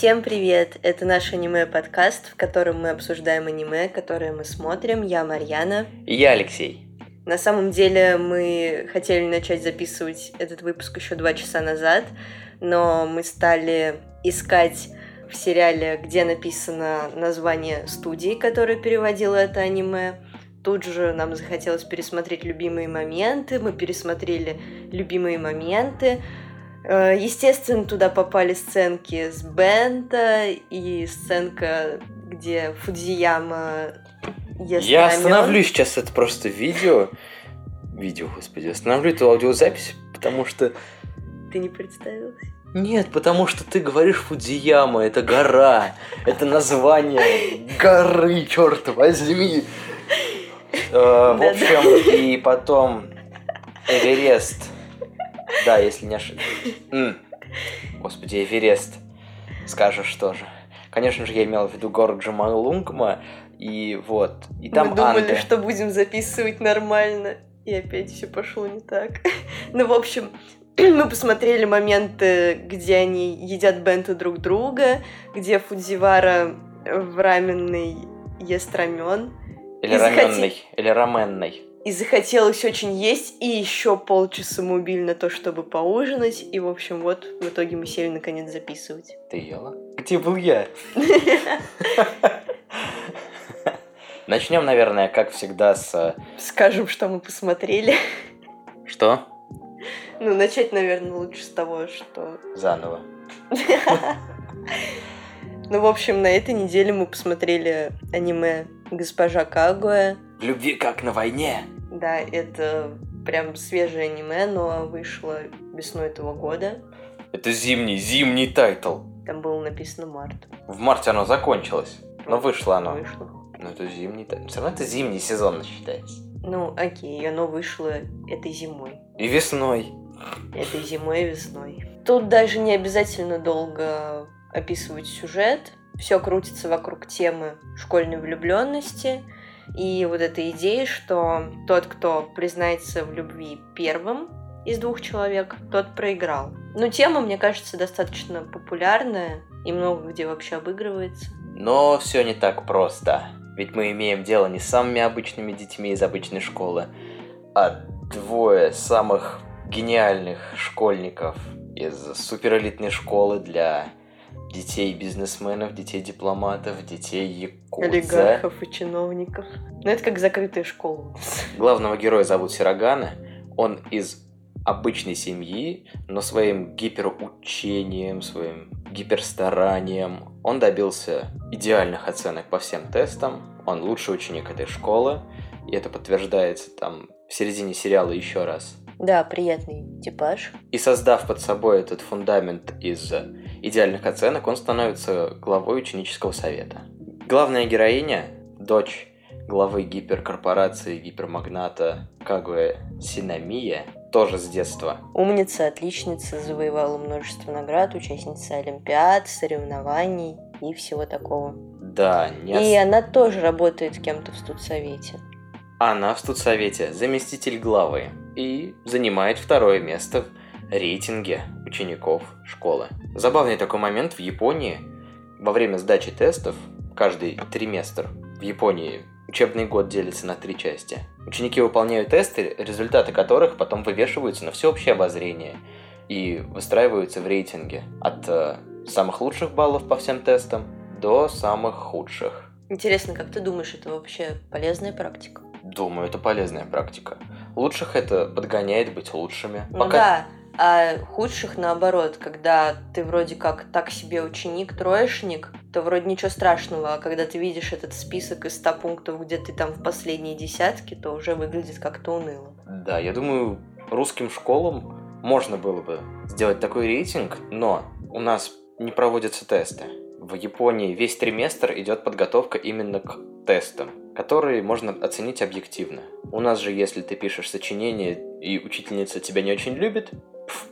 Всем привет! Это наш аниме-подкаст, в котором мы обсуждаем аниме, которое мы смотрим. Я Марьяна. И я Алексей. На самом деле мы хотели начать записывать этот выпуск еще два часа назад, но мы стали искать в сериале, где написано название студии, которая переводила это аниме. Тут же нам захотелось пересмотреть любимые моменты, мы пересмотрели любимые моменты. Э, естественно, туда попали сценки с Бента и сценка, где Фудзияма ест Я рамен. остановлю сейчас это просто видео. Видео, господи, остановлю эту аудиозапись, потому что... Ты не представился? Нет, потому что ты говоришь Фудзияма, это гора, это название горы, черт возьми. Э, В общем, и потом Эверест. Да, если не ошибаюсь. Господи, Эверест. Скажешь тоже. Конечно же, я имел в виду город Джамалунгма, и вот. И там Мы думали, Анде. что будем записывать нормально, и опять все пошло не так. ну, в общем, мы посмотрели моменты, где они едят бенту друг друга, где Фудзивара в раменной ест рамен. Или и захоти- раменный, или раменный. И захотелось очень есть, и еще полчаса мы убили на то, чтобы поужинать. И, в общем, вот, в итоге мы сели наконец записывать. Ты ела? Где был я? Начнем, наверное, как всегда, с... Скажем, что мы посмотрели. Что? Ну, начать, наверное, лучше с того, что Заново. Ну, в общем, на этой неделе мы посмотрели аниме «Госпожа Кагуя». В любви как на войне. Да, это прям свежее аниме, но вышло весной этого года. Это зимний, зимний тайтл. Там было написано март. В марте оно закончилось. Но вышло оно. Вышло. Ну, это зимний тайтл. Все равно это зимний сезон считается. Ну, окей, оно вышло этой зимой. И весной. Этой зимой и весной. Тут даже не обязательно долго описывать сюжет. Все крутится вокруг темы школьной влюбленности. И вот эта идея, что тот, кто признается в любви первым из двух человек, тот проиграл. Ну, тема, мне кажется, достаточно популярная и много где вообще обыгрывается. Но все не так просто. Ведь мы имеем дело не с самыми обычными детьми из обычной школы, а двое самых гениальных школьников из суперэлитной школы для детей бизнесменов, детей дипломатов, детей якудза. Олигархов и чиновников. Ну, это как закрытая школа. Главного героя зовут Сирогана. Он из обычной семьи, но своим гиперучением, своим гиперстаранием он добился идеальных оценок по всем тестам. Он лучший ученик этой школы, и это подтверждается там в середине сериала еще раз. Да, приятный типаж. И создав под собой этот фундамент из идеальных оценок, он становится главой ученического совета. Главная героиня, дочь главы гиперкорпорации, гипермагната Кагуэ Синамия, тоже с детства. Умница, отличница, завоевала множество наград, участница олимпиад, соревнований и всего такого. Да, не И она тоже работает кем-то в студсовете. Она в студсовете заместитель главы и занимает второе место рейтинге учеников школы. Забавный такой момент в Японии. Во время сдачи тестов, каждый триместр в Японии учебный год делится на три части. Ученики выполняют тесты, результаты которых потом вывешиваются на всеобщее обозрение и выстраиваются в рейтинге от э, самых лучших баллов по всем тестам до самых худших. Интересно, как ты думаешь, это вообще полезная практика? Думаю, это полезная практика. Лучших это подгоняет быть лучшими. Ну да, а худших наоборот, когда ты вроде как так себе ученик, троечник, то вроде ничего страшного, а когда ты видишь этот список из 100 пунктов, где ты там в последней десятке, то уже выглядит как-то уныло. Да, я думаю, русским школам можно было бы сделать такой рейтинг, но у нас не проводятся тесты. В Японии весь триместр идет подготовка именно к тестам, которые можно оценить объективно. У нас же, если ты пишешь сочинение и учительница тебя не очень любит,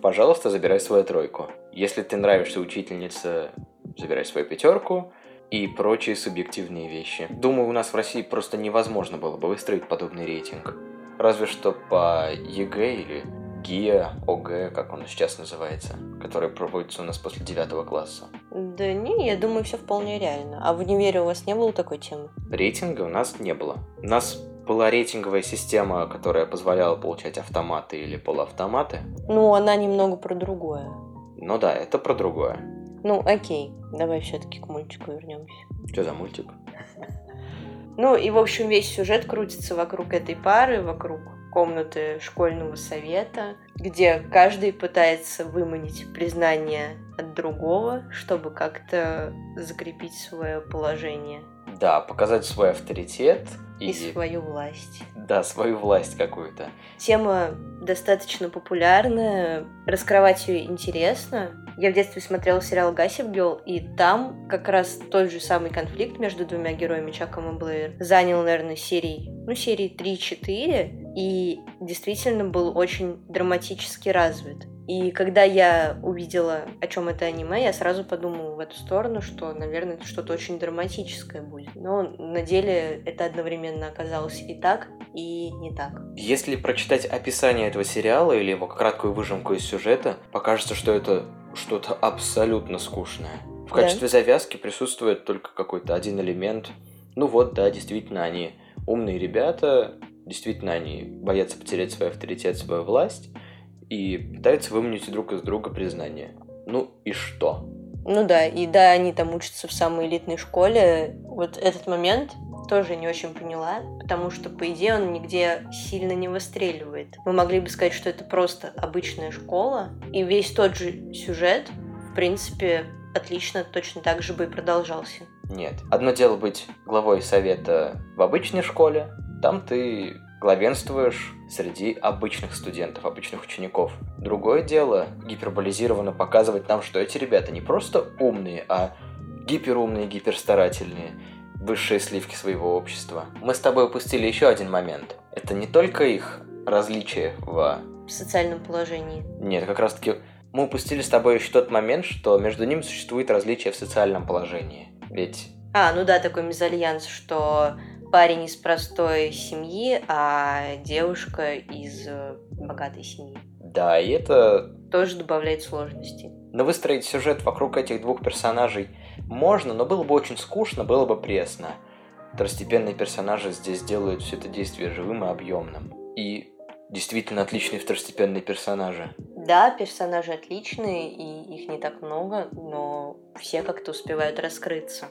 пожалуйста, забирай свою тройку. Если ты нравишься учительнице, забирай свою пятерку и прочие субъективные вещи. Думаю, у нас в России просто невозможно было бы выстроить подобный рейтинг. Разве что по ЕГЭ или ГИА, ОГЭ, как он сейчас называется, который проводится у нас после девятого класса. Да не, я думаю, все вполне реально. А в универе у вас не было такой темы? Рейтинга у нас не было. У нас была рейтинговая система, которая позволяла получать автоматы или полуавтоматы. Ну, она немного про другое. Ну да, это про другое. Ну, окей, давай все-таки к мультику вернемся. Что за мультик? Ну и, в общем, весь сюжет крутится вокруг этой пары, вокруг комнаты школьного совета, где каждый пытается выманить признание от другого, чтобы как-то закрепить свое положение. Да, показать свой авторитет. И, и свою власть. Да, свою власть какую-то. Тема достаточно популярная, раскрывать ее интересно. Я в детстве смотрела сериал Gossip Girl, и там как раз тот же самый конфликт между двумя героями Чаком и Блэйр занял, наверное, серии, ну, серии 3-4, и действительно был очень драматически развит. И когда я увидела, о чем это аниме, я сразу подумала в эту сторону, что, наверное, это что-то очень драматическое будет. Но на деле это одновременно оказалось и так, и не так. Если прочитать описание этого сериала или его краткую выжимку из сюжета, покажется, что это что-то абсолютно скучное. В качестве да? завязки присутствует только какой-то один элемент. Ну вот, да, действительно, они умные ребята, действительно, они боятся потерять свой авторитет, свою власть, и пытаются выманить друг из друга признание. Ну и что? Ну да, и да, они там учатся в самой элитной школе. Вот этот момент тоже не очень поняла, потому что, по идее, он нигде сильно не выстреливает. Мы могли бы сказать, что это просто обычная школа, и весь тот же сюжет, в принципе, отлично точно так же бы и продолжался. Нет. Одно дело быть главой совета в обычной школе, там ты главенствуешь среди обычных студентов, обычных учеников. Другое дело гиперболизированно показывать нам, что эти ребята не просто умные, а гиперумные, гиперстарательные, высшие сливки своего общества. Мы с тобой упустили еще один момент. Это не только их различия в... в социальном положении. Нет, как раз таки мы упустили с тобой еще тот момент, что между ними существует различие в социальном положении. Ведь... А, ну да, такой мезальянс, что парень из простой семьи, а девушка из э, богатой семьи. Да, и это... Тоже добавляет сложностей. Но выстроить сюжет вокруг этих двух персонажей можно, но было бы очень скучно, было бы пресно. Второстепенные персонажи здесь делают все это действие живым и объемным. И действительно отличные второстепенные персонажи. Да, персонажи отличные, и их не так много, но все как-то успевают раскрыться.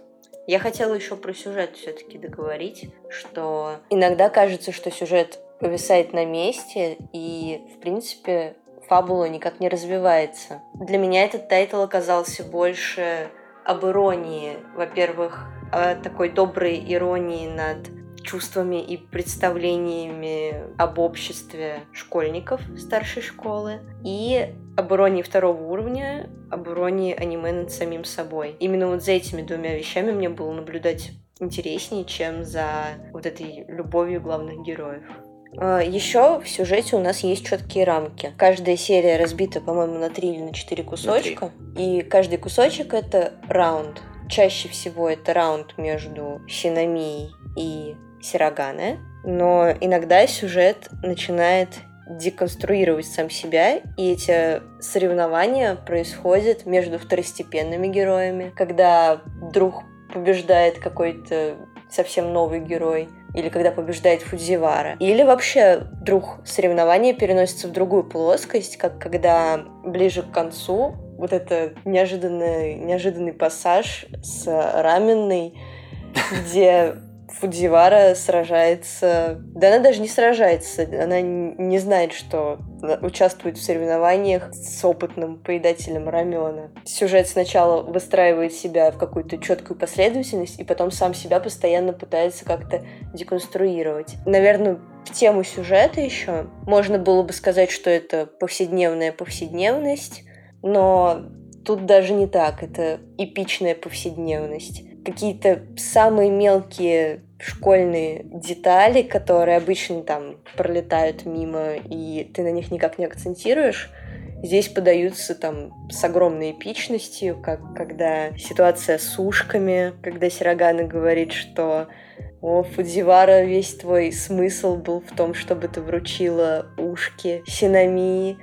Я хотела еще про сюжет все-таки договорить, что иногда кажется, что сюжет повисает на месте, и, в принципе, фабула никак не развивается. Для меня этот тайтл оказался больше об иронии. Во-первых, о такой доброй иронии над чувствами и представлениями об обществе школьников старшей школы и об иронии второго уровня, об иронии аниме над самим собой. Именно вот за этими двумя вещами мне было наблюдать интереснее, чем за вот этой любовью главных героев. А, Еще в сюжете у нас есть четкие рамки. Каждая серия разбита, по-моему, на три или на четыре кусочка. И каждый кусочек это раунд. Чаще всего это раунд между Синамией и Сироганы. Но иногда сюжет начинает деконструировать сам себя, и эти соревнования происходят между второстепенными героями, когда друг побеждает какой-то совсем новый герой, или когда побеждает Фудзивара. Или вообще вдруг соревнования переносятся в другую плоскость, как когда ближе к концу вот это неожиданный, неожиданный пассаж с раменной, где Фудзивара сражается... Да она даже не сражается, она не знает, что участвует в соревнованиях с опытным поедателем рамена. Сюжет сначала выстраивает себя в какую-то четкую последовательность, и потом сам себя постоянно пытается как-то деконструировать. Наверное, в тему сюжета еще можно было бы сказать, что это повседневная повседневность, но тут даже не так, это эпичная повседневность какие-то самые мелкие школьные детали, которые обычно там пролетают мимо, и ты на них никак не акцентируешь, здесь подаются там с огромной эпичностью, как когда ситуация с ушками, когда Сирогана говорит, что О, Фудзивара, весь твой смысл был в том, чтобы ты вручила ушки Синамии,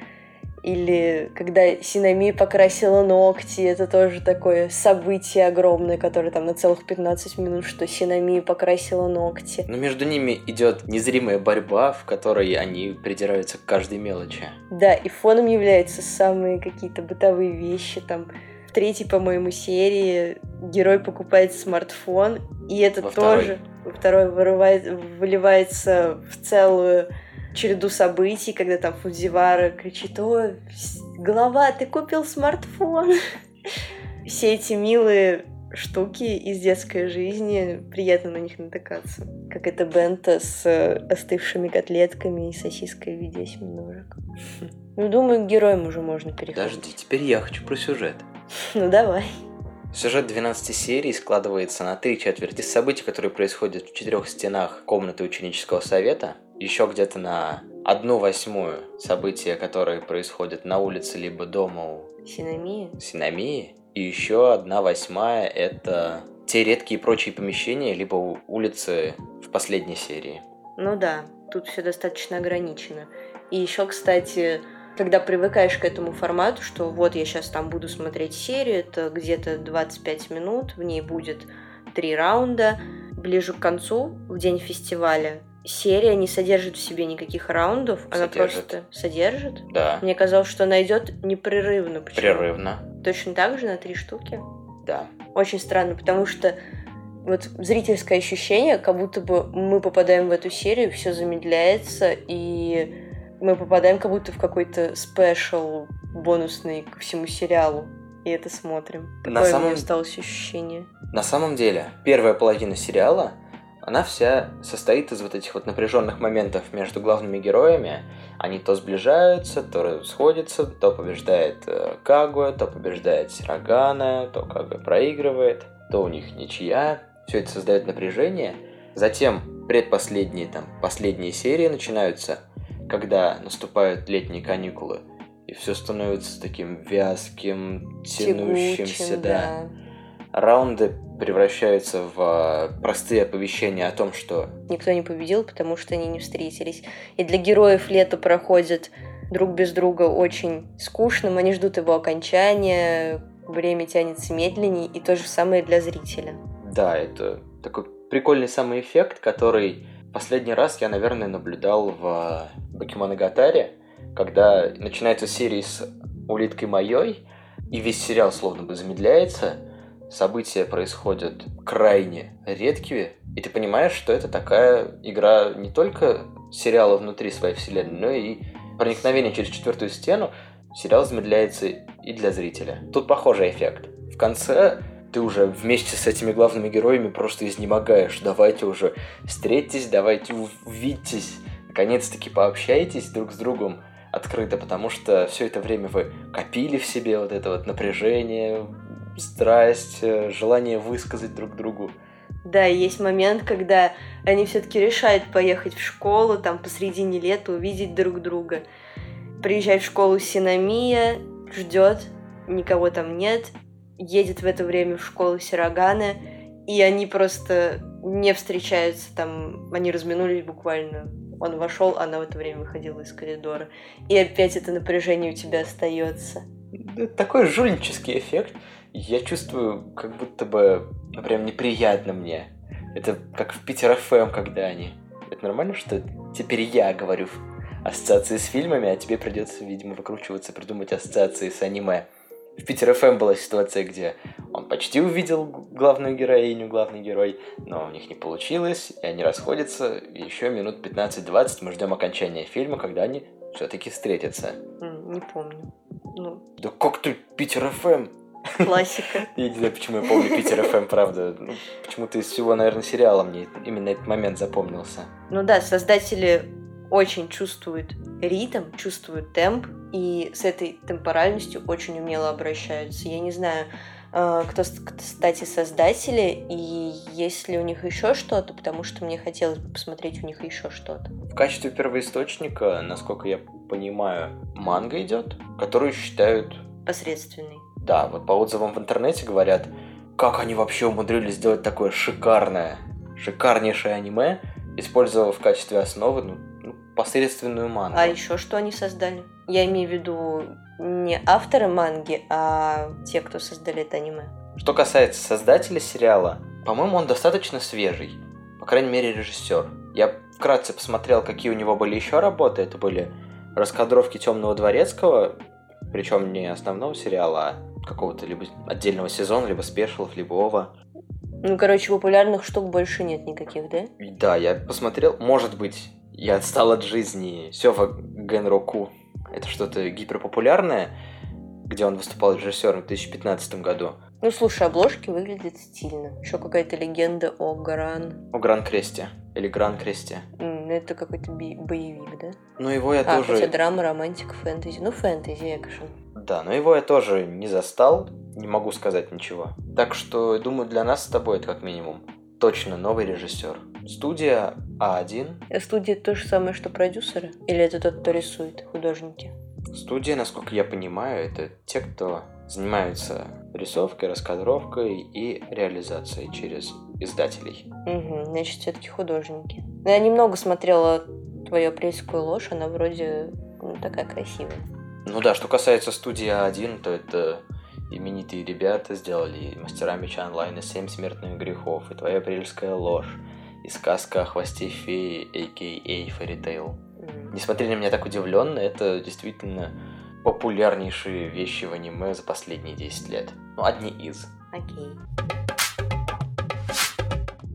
или когда Синами покрасила ногти, это тоже такое событие огромное, которое там на целых 15 минут, что Синами покрасила ногти. Но между ними идет незримая борьба, в которой они придираются к каждой мелочи. Да, и фоном являются самые какие-то бытовые вещи, там третьей, по-моему, серии герой покупает смартфон, и это Во тоже во второй вырывает, выливается в целую череду событий, когда там Фудзивара кричит, о, голова, ты купил смартфон. Все эти милые штуки из детской жизни, приятно на них натыкаться. Как это бента с остывшими котлетками и сосиской в виде осьминожек. Ну, думаю, к героям уже можно переходить. Подожди, теперь я хочу про сюжет. Ну, давай. Сюжет 12 серий складывается на три четверти событий, которые происходят в четырех стенах комнаты ученического совета, еще где-то на одну восьмую события, которые происходят на улице либо дома у Синамии. Синамии, и еще одна восьмая – это те редкие прочие помещения, либо улицы в последней серии. Ну да, тут все достаточно ограничено. И еще, кстати, когда привыкаешь к этому формату, что вот я сейчас там буду смотреть серию, это где-то 25 минут, в ней будет три раунда. Ближе к концу, в день фестиваля, серия не содержит в себе никаких раундов, она Содержит. просто содержит. Да, Мне казалось, что она идет непрерывно. Почему? прерывно. Точно так же на три штуки. Да. Очень странно, потому что вот зрительское ощущение, как будто бы мы попадаем в эту серию, все замедляется, и мы попадаем как будто в какой-то спешл бонусный ко всему сериалу. И это смотрим. Такое На у меня самом- осталось ощущение. На самом деле, первая половина сериала, она вся состоит из вот этих вот напряженных моментов между главными героями. Они то сближаются, то сходятся, то побеждает э, Кагуя, то побеждает Сирогана, то Кагуя проигрывает, то у них ничья. Все это создает напряжение. Затем предпоследние, там, последние серии начинаются, когда наступают летние каникулы, и все становится таким вязким, тянущимся, Тягучим, да раунды превращаются в э, простые оповещения о том, что Никто не победил, потому что они не встретились. И для героев лето проходит друг без друга очень скучным. Они ждут его окончания, время тянется медленнее, и то же самое для зрителя. да, это такой прикольный самый эффект, который последний раз я, наверное, наблюдал в Бакимоногатаре, когда начинается серия с улиткой моей, и весь сериал словно бы замедляется, события происходят крайне редкие, и ты понимаешь, что это такая игра не только сериала внутри своей вселенной, но и проникновение через четвертую стену, сериал замедляется и для зрителя. Тут похожий эффект. В конце ты уже вместе с этими главными героями просто изнемогаешь. Давайте уже встретитесь, давайте ув- увидитесь, наконец-таки пообщайтесь друг с другом открыто, потому что все это время вы копили в себе вот это вот напряжение, страсть, э, желание высказать друг другу. Да, есть момент, когда они все-таки решают поехать в школу, там посредине лета увидеть друг друга. Приезжает в школу Синамия, ждет, никого там нет, едет в это время в школу Сирогана, и они просто не встречаются там, они разминулись буквально. Он вошел, она в это время выходила из коридора. И опять это напряжение у тебя остается. Это такой жульнический эффект. Я чувствую, как будто бы прям неприятно мне. Это как в Питер ФМ, когда они. Это нормально, что теперь я говорю ассоциации с фильмами, а тебе придется, видимо, выкручиваться, придумать ассоциации с аниме. В Питер ФМ была ситуация, где он почти увидел главную героиню, главный герой, но у них не получилось, и они расходятся, и еще минут 15-20 мы ждем окончания фильма, когда они все-таки встретятся. Не помню. Ну, Да как ты, Питер ФМ? классика. Я не знаю, почему я помню Питер ФМ, правда. Ну, почему-то из всего, наверное, сериала мне именно этот момент запомнился. Ну да, создатели очень чувствуют ритм, чувствуют темп, и с этой темпоральностью очень умело обращаются. Я не знаю, э, кто, кстати, создатели, и есть ли у них еще что-то, потому что мне хотелось бы посмотреть у них еще что-то. В качестве первоисточника, насколько я понимаю, манга идет, которую считают... Посредственный. Да, вот по отзывам в интернете говорят, как они вообще умудрились сделать такое шикарное шикарнейшее аниме, использовав в качестве основы ну, посредственную мангу. А еще что они создали? Я имею в виду не авторы манги, а те, кто создали это аниме. Что касается создателя сериала, по-моему, он достаточно свежий. По крайней мере, режиссер. Я вкратце посмотрел, какие у него были еще работы. Это были раскадровки Темного Дворецкого, причем не основного сериала, а какого-то либо отдельного сезона, либо спешилов, либо ова. Ну, короче, популярных штук больше нет никаких, да? Да, я посмотрел, может быть, я отстал от жизни Сёва Генроку. Это что-то гиперпопулярное, где он выступал режиссером в 2015 году. Ну, слушай, обложки выглядят стильно. Еще какая-то легенда о Гран. О Гран Кресте. Или Гран Кресте. М, Это какой-то би- боевик, да? Но его я а, тоже... хотя драма, романтика, фэнтези. Ну, фэнтези, экшен. Да, но его я тоже не застал, не могу сказать ничего. Так что, думаю, для нас с тобой это как минимум точно новый режиссер. Студия А1. А студия то же самое, что продюсеры? Или это тот, кто рисует, художники? Студия, насколько я понимаю, это те, кто занимаются рисовкой, раскадровкой и реализацией через издателей. Угу, значит, все-таки художники. Ну, я немного смотрела твою апрельскую ложь, она вроде ну, такая красивая. Ну да, что касается студии А1, то это именитые ребята сделали «Мастера меча онлайн» и «Семь смертных грехов», и «Твоя апрельская ложь», и «Сказка о хвосте феи», а.к.а. Fairy Tail. М. Не смотри на меня так удивленно, это действительно популярнейшие вещи в аниме за последние 10 лет. Ну, одни из. Окей.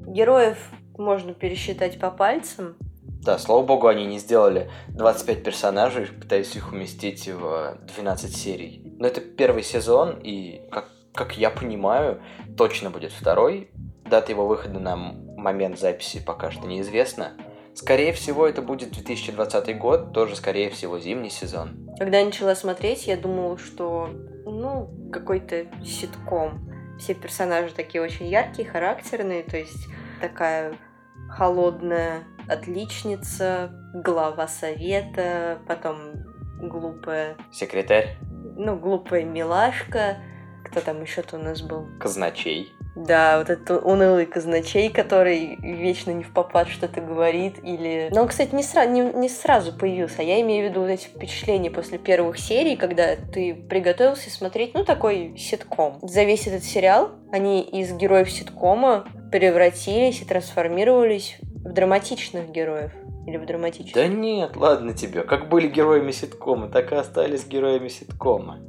Героев можно пересчитать по пальцам. Да, слава богу, они не сделали 25 персонажей, пытаясь их уместить в 12 серий. Но это первый сезон, и, как, как я понимаю, точно будет второй. Дата его выхода на м- момент записи пока что неизвестна. Скорее всего, это будет 2020 год, тоже, скорее всего, зимний сезон. Когда я начала смотреть, я думала, что, ну, какой-то ситком. Все персонажи такие очень яркие, характерные, то есть такая холодная отличница, глава совета, потом глупая, Секретарь, ну, глупая милашка. Кто там еще-то у нас был? казначей. Да, вот этот унылый казначей, который вечно не в попад что-то говорит, или... Но он, кстати, не, сра- не, не сразу появился, а я имею в виду вот эти впечатления после первых серий, когда ты приготовился смотреть, ну, такой ситком. За весь этот сериал они из героев ситкома превратились и трансформировались в драматичных героев. Или в драматичных. Да нет, ладно тебе. Как были героями ситкома, так и остались героями ситкома.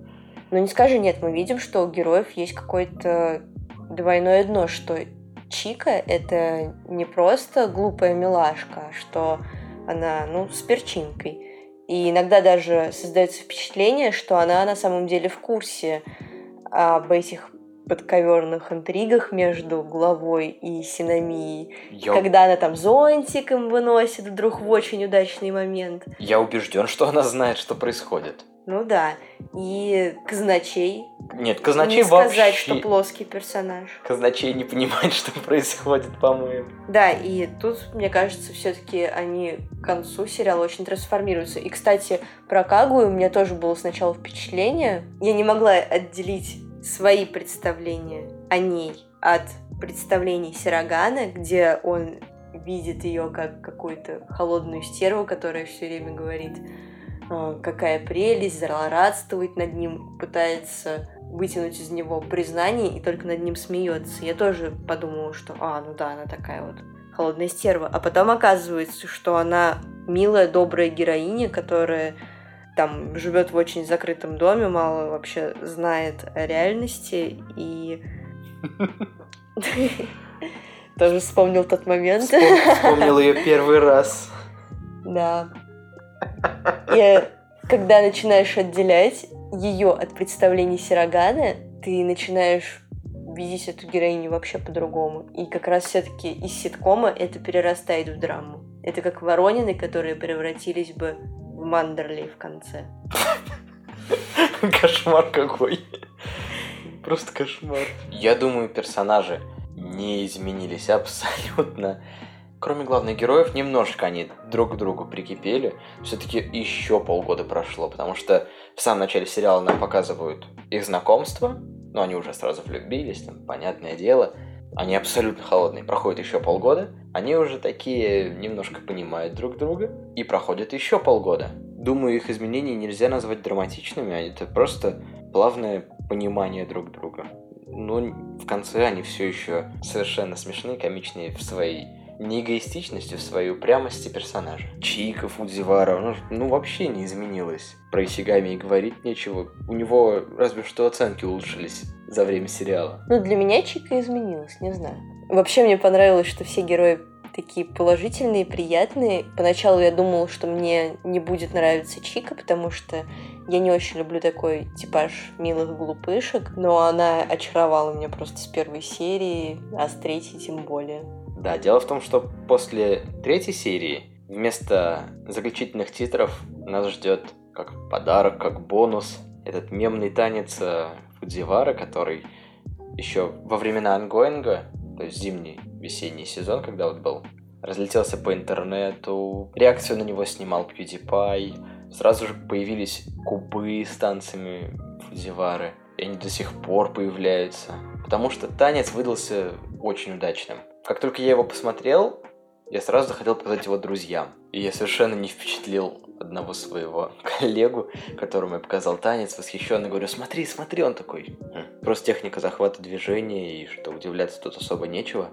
Ну, не скажи нет, мы видим, что у героев есть какое-то двойное дно, что Чика — это не просто глупая милашка, а что она, ну, с перчинкой. И иногда даже создается впечатление, что она на самом деле в курсе об этих подковерных интригах между главой и Синамией. Я, Когда она там зонтик им выносит вдруг в очень удачный момент. я убежден, что она знает, что происходит. Ну да. И Казначей. Нет, казначей не сказать, вообще... что плоский персонаж. Казначей не понимает, что происходит, по-моему. Да, и тут, мне кажется, все-таки они к концу сериала очень трансформируются. И, кстати, про Кагую у меня тоже было сначала впечатление. Я не могла отделить свои представления о ней от представлений Сирогана, где он видит ее как какую-то холодную стерву, которая все время говорит, «А, какая прелесть, злорадствует над ним, пытается вытянуть из него признание и только над ним смеется. Я тоже подумала, что, а, ну да, она такая вот холодная стерва. А потом оказывается, что она милая, добрая героиня, которая там живет в очень закрытом доме, мало вообще знает о реальности и тоже вспомнил тот момент. Вспом- Вспомнил ее первый раз. Да. И когда начинаешь отделять ее от представлений Сирогана, ты начинаешь видеть эту героиню вообще по-другому. И как раз все-таки из ситкома это перерастает в драму. Это как Воронины, которые превратились бы в Мандерли в конце. Кошмар какой. Просто кошмар. Я думаю, персонажи не изменились абсолютно. Кроме главных героев, немножко они друг к другу прикипели. Все-таки еще полгода прошло, потому что в самом начале сериала нам показывают их знакомство, но они уже сразу влюбились, там, понятное дело. Они абсолютно холодные. Проходит еще полгода, они уже такие немножко понимают друг друга, и проходит еще полгода. Думаю, их изменения нельзя назвать драматичными, это просто плавное понимание друг друга. Но в конце они все еще совершенно смешные, комичные в своей неэгоистичности, в своей упрямости персонажа. Чика Фудзивара, ну, ну вообще не изменилась. Про Исигами и говорить нечего. У него разве что оценки улучшились за время сериала. Ну, для меня Чика изменилась, не знаю. Вообще мне понравилось, что все герои такие положительные, приятные. Поначалу я думала, что мне не будет нравиться Чика, потому что я не очень люблю такой типаж милых глупышек, но она очаровала меня просто с первой серии, а с третьей тем более. Да, дело в том, что после третьей серии вместо заключительных титров нас ждет как подарок, как бонус этот мемный танец э, Фудзивара, который еще во времена ангоинга, то есть зимний, весенний сезон, когда вот был, разлетелся по интернету, реакцию на него снимал PewDiePie, сразу же появились кубы с танцами Фудзивары, и они до сих пор появляются, потому что танец выдался очень удачным. Как только я его посмотрел, я сразу захотел показать его друзьям. И я совершенно не впечатлил одного своего коллегу, которому я показал танец, восхищенно говорю, смотри, смотри, он такой. «Хм, просто техника захвата движения, и что удивляться тут особо нечего.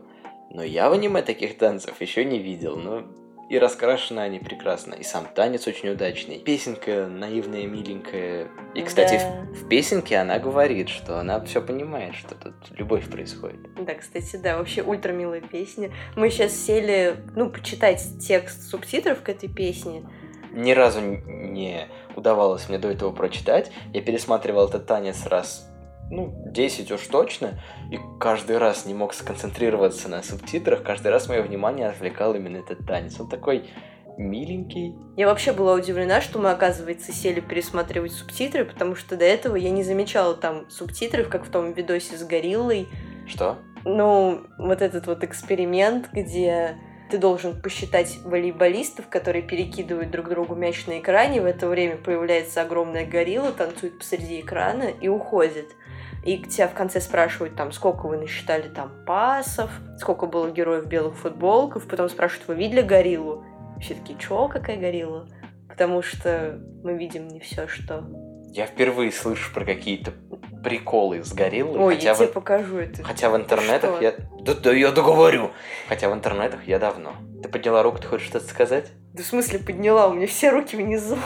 Но я в аниме таких танцев еще не видел, но и раскрашены они прекрасно. И сам танец очень удачный. Песенка наивная, миленькая. И, кстати, да. в, в песенке она говорит, что она все понимает, что тут любовь происходит. Да, кстати, да, вообще ультра милая песня. Мы сейчас сели, ну, почитать текст субтитров к этой песне. Ни разу не удавалось мне до этого прочитать. Я пересматривал этот танец раз ну, 10 уж точно, и каждый раз не мог сконцентрироваться на субтитрах, каждый раз мое внимание отвлекал именно этот танец. Он такой миленький. Я вообще была удивлена, что мы, оказывается, сели пересматривать субтитры, потому что до этого я не замечала там субтитров, как в том видосе с гориллой. Что? Ну, вот этот вот эксперимент, где ты должен посчитать волейболистов, которые перекидывают друг другу мяч на экране. В это время появляется огромная горилла, танцует посреди экрана и уходит и тебя в конце спрашивают, там, сколько вы насчитали там пасов, сколько было героев в белых футболках, потом спрашивают, вы видели гориллу? Все таки чё, какая горилла? Потому что мы видим не все, что... Я впервые слышу про какие-то приколы с гориллой. Ой, хотя я в... тебе покажу это. Хотя в интернетах что? я... Да, да я договорю! Хотя в интернетах я давно. Ты подняла руку, ты хочешь что-то сказать? Да в смысле подняла? У меня все руки внизу.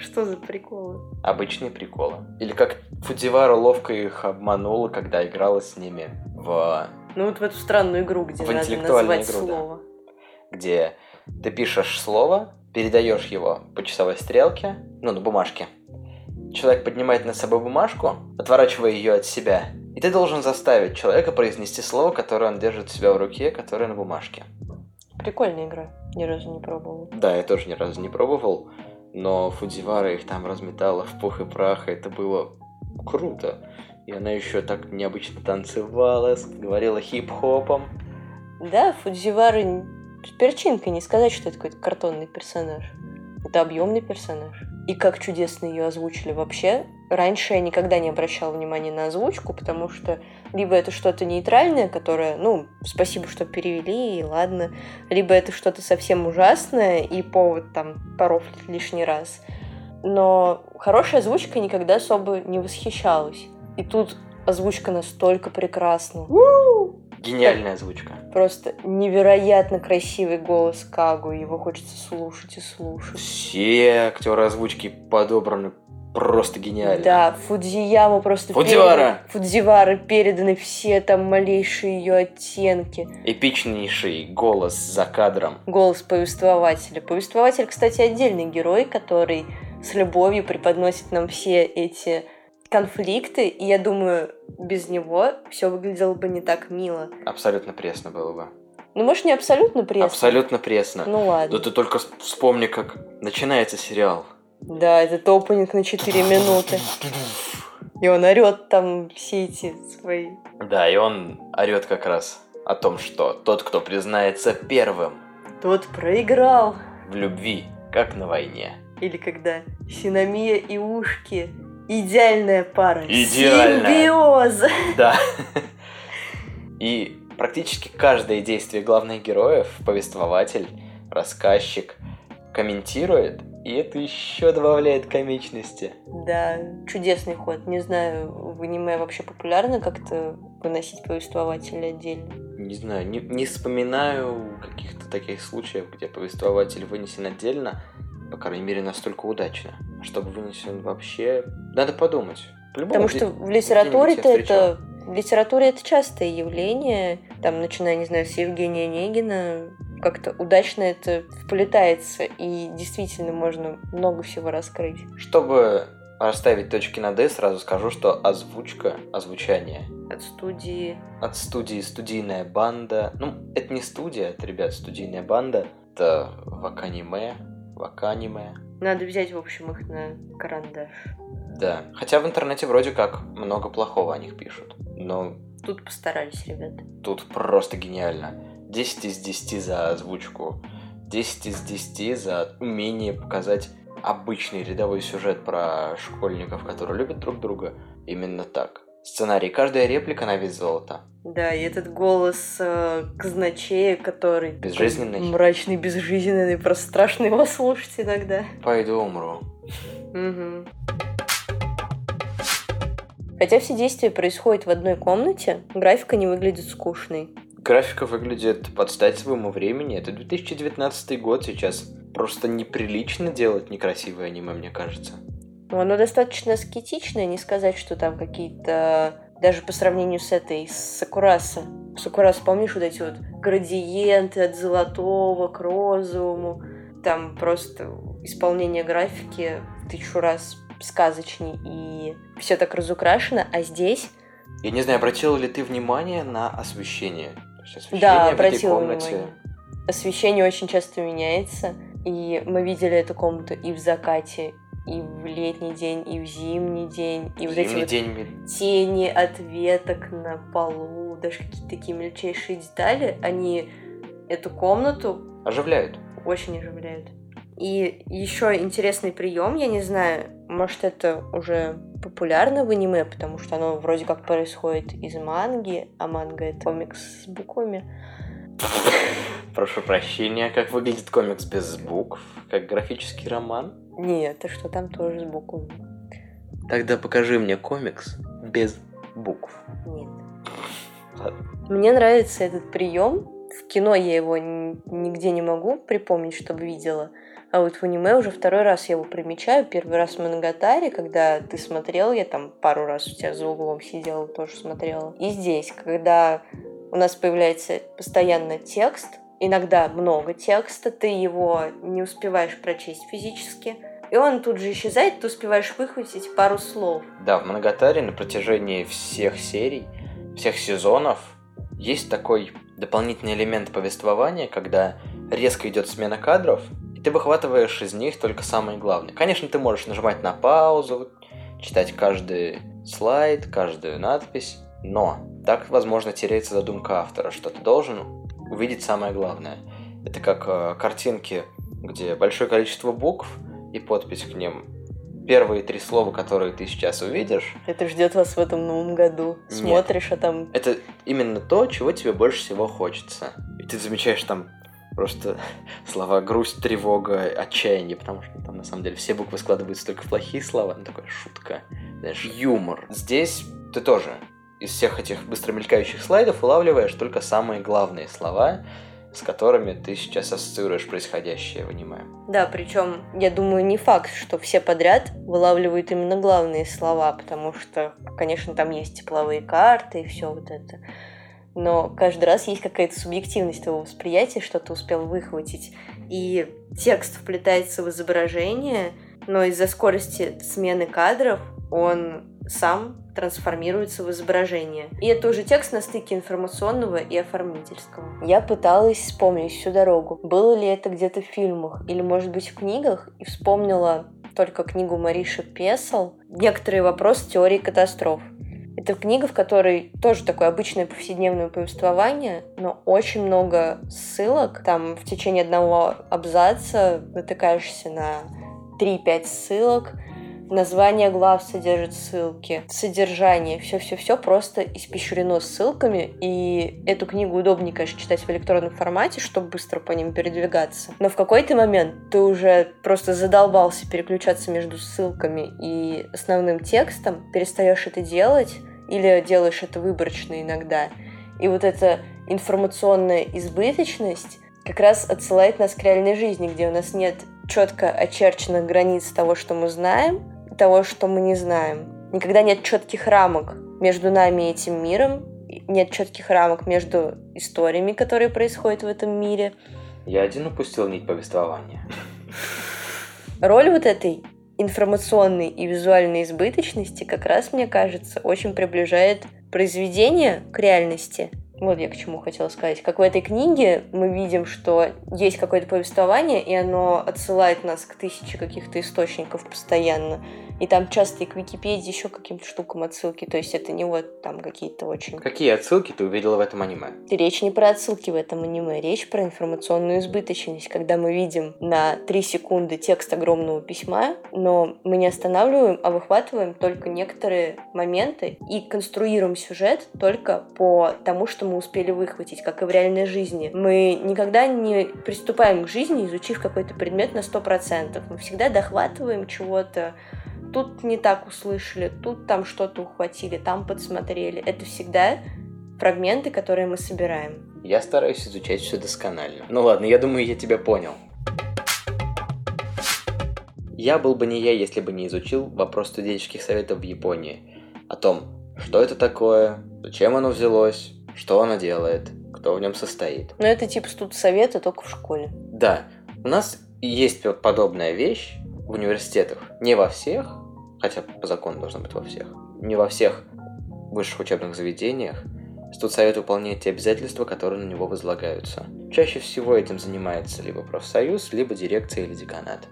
Что за приколы? Обычные приколы. Или как Фудзивара ловко их обманула, когда играла с ними в... Ну вот в эту странную игру, где в надо называть игру, слово. Да. Где ты пишешь слово, передаешь его по часовой стрелке, ну, на бумажке. Человек поднимает над собой бумажку, отворачивая ее от себя, и ты должен заставить человека произнести слово, которое он держит у себя в руке, которое на бумажке. Прикольная игра. Ни разу не пробовал. Да, я тоже ни разу не пробовал но Фудзивара их там разметала в пух и прах, и это было круто. И она еще так необычно танцевала, говорила хип-хопом. Да, Фудзивара перчинка, не сказать, что это какой-то картонный персонаж. Это объемный персонаж. И как чудесно ее озвучили вообще. Раньше я никогда не обращала внимания на озвучку, потому что либо это что-то нейтральное, которое, ну, спасибо, что перевели, и ладно, либо это что-то совсем ужасное, и повод там порофлить лишний раз. Но хорошая озвучка никогда особо не восхищалась. И тут озвучка настолько прекрасна. Гениальная озвучка. Просто невероятно красивый голос Кагу, его хочется слушать и слушать. Все актеры озвучки подобраны просто гениально. Да, Фудзияму просто... Фудзивара! Перед... Фудзивара переданы все там малейшие ее оттенки. Эпичнейший голос за кадром. Голос повествователя. Повествователь, кстати, отдельный герой, который с любовью преподносит нам все эти конфликты, и я думаю, без него все выглядело бы не так мило. Абсолютно пресно было бы. Ну, может, не абсолютно пресно. Абсолютно пресно. Ну ладно. Да ты только вспомни, как начинается сериал. Да, этот опенинг на 4 минуты. И он орет там все эти свои. Да, и он орет как раз о том, что тот, кто признается первым, тот проиграл. В любви, как на войне. Или когда Синамия и Ушки идеальная пара. Идеальная. Симбиоз. Да. И практически каждое действие главных героев повествователь, рассказчик комментирует, и это еще добавляет комичности. Да, чудесный ход. Не знаю, в аниме вообще популярно как-то выносить повествователя отдельно? Не знаю, не, не вспоминаю каких-то таких случаев, где повествователь вынесен отдельно, по крайней мере, настолько удачно. Чтобы вынесен вообще, надо подумать. Потому что в литературе-то это в литературе это частое явление, там, начиная, не знаю, с Евгения Негина, как-то удачно это вплетается, и действительно можно много всего раскрыть. Чтобы расставить точки над «и», сразу скажу, что озвучка, озвучание. От студии. От студии «Студийная банда». Ну, это не студия, это, ребят, «Студийная банда». Это ваканиме, ваканиме. Надо взять, в общем, их на карандаш. Да. Хотя в интернете вроде как много плохого о них пишут. Но... Тут постарались, ребят. Тут просто гениально. 10 из 10 за озвучку. 10 из 10 за умение показать обычный рядовой сюжет про школьников, которые любят друг друга. Именно так. Сценарий. Каждая реплика на вид золота. Да, и этот голос э, казначея, который... Безжизненный. Мрачный, безжизненный, просто страшно его слушать иногда. Пойду умру. Угу. Хотя все действия происходят в одной комнате, графика не выглядит скучной. Графика выглядит под стать своему времени. Это 2019 год сейчас. Просто неприлично делать некрасивое аниме, мне кажется. Оно достаточно аскетичное, не сказать, что там какие-то... Даже по сравнению с этой, с Сакураса. Сакурас, помнишь вот эти вот градиенты от золотого к розовому? Там просто исполнение графики в тысячу раз сказочней и все так разукрашено, а здесь... Я не знаю, обратила ли ты внимание на освещение? освещение да, обратила комнате... внимание. Освещение очень часто меняется, и мы видели эту комнату и в закате, и в летний день, и в зимний день, и вот эти вот день... тени от веток на полу, даже какие-то такие мельчайшие детали, они эту комнату оживляют. Очень оживляют. И еще интересный прием, я не знаю, может это уже популярно в аниме, потому что оно вроде как происходит из манги, а манга это комикс с буквами. Прошу прощения, как выглядит комикс без букв? Как графический роман? Нет, ты что, там тоже с буквами. Тогда покажи мне комикс без букв. Нет. Ладно. Мне нравится этот прием. В кино я его нигде не могу припомнить, чтобы видела. А вот в аниме уже второй раз я его примечаю. Первый раз в Моногатаре, когда ты смотрел, я там пару раз у тебя за углом сидела, тоже смотрела. И здесь, когда у нас появляется постоянно текст, иногда много текста, ты его не успеваешь прочесть физически, и он тут же исчезает, ты успеваешь выхватить пару слов. Да, в Моногатаре на протяжении всех серий, всех сезонов есть такой дополнительный элемент повествования, когда резко идет смена кадров, и ты выхватываешь из них только самые главные. Конечно, ты можешь нажимать на паузу, читать каждый слайд, каждую надпись, но так, возможно, теряется задумка автора, что ты должен увидеть самое главное. Это как э, картинки, где большое количество букв и подпись к ним. Первые три слова, которые ты сейчас увидишь... Это ждет вас в этом новом году. Смотришь, Нет, а там... Это именно то, чего тебе больше всего хочется. И ты замечаешь там просто слова грусть, тревога, отчаяние, потому что там на самом деле все буквы складываются только в плохие слова, ну такая шутка, знаешь, юмор. Здесь ты тоже из всех этих быстро мелькающих слайдов улавливаешь только самые главные слова, с которыми ты сейчас ассоциируешь происходящее в аниме. Да, причем я думаю, не факт, что все подряд вылавливают именно главные слова, потому что, конечно, там есть тепловые карты и все вот это но каждый раз есть какая-то субъективность твоего восприятия, что ты успел выхватить. И текст вплетается в изображение, но из-за скорости смены кадров он сам трансформируется в изображение. И это уже текст на стыке информационного и оформительского. Я пыталась вспомнить всю дорогу. Было ли это где-то в фильмах или, может быть, в книгах, и вспомнила только книгу Мариши Песел «Некоторые вопросы теории катастроф». Это книга, в которой тоже такое обычное повседневное повествование, но очень много ссылок. Там в течение одного абзаца натыкаешься на 3-5 ссылок. название глав содержит ссылки, содержание, все-все-все просто испещрено ссылками, и эту книгу удобнее, конечно, читать в электронном формате, чтобы быстро по ним передвигаться. Но в какой-то момент ты уже просто задолбался переключаться между ссылками и основным текстом, перестаешь это делать, или делаешь это выборочно иногда. И вот эта информационная избыточность как раз отсылает нас к реальной жизни, где у нас нет четко очерченных границ того, что мы знаем, и того, что мы не знаем. Никогда нет четких рамок между нами и этим миром, нет четких рамок между историями, которые происходят в этом мире. Я один упустил нить повествования. Роль вот этой информационной и визуальной избыточности как раз, мне кажется, очень приближает произведение к реальности, вот я к чему хотела сказать. Как в этой книге мы видим, что есть какое-то повествование, и оно отсылает нас к тысяче каких-то источников постоянно. И там часто и к Википедии еще каким-то штукам отсылки. То есть это не вот там какие-то очень... Какие отсылки ты увидела в этом аниме? Речь не про отсылки в этом аниме, речь про информационную избыточность, когда мы видим на 3 секунды текст огромного письма, но мы не останавливаем, а выхватываем только некоторые моменты и конструируем сюжет только по тому, что мы успели выхватить, как и в реальной жизни. Мы никогда не приступаем к жизни, изучив какой-то предмет на 100%. Мы всегда дохватываем чего-то, тут не так услышали, тут там что-то ухватили, там подсмотрели. Это всегда фрагменты, которые мы собираем. Я стараюсь изучать все досконально. Ну ладно, я думаю, я тебя понял. Я был бы не я, если бы не изучил вопрос студенческих советов в Японии. О том, что это такое, зачем оно взялось, что оно делает, кто в нем состоит. Но это типа студсовета только в школе. Да, у нас есть подобная вещь в университетах. Не во всех, хотя по закону должно быть во всех, не во всех высших учебных заведениях, студсовет выполняет те обязательства, которые на него возлагаются. Чаще всего этим занимается либо профсоюз, либо дирекция или деканат.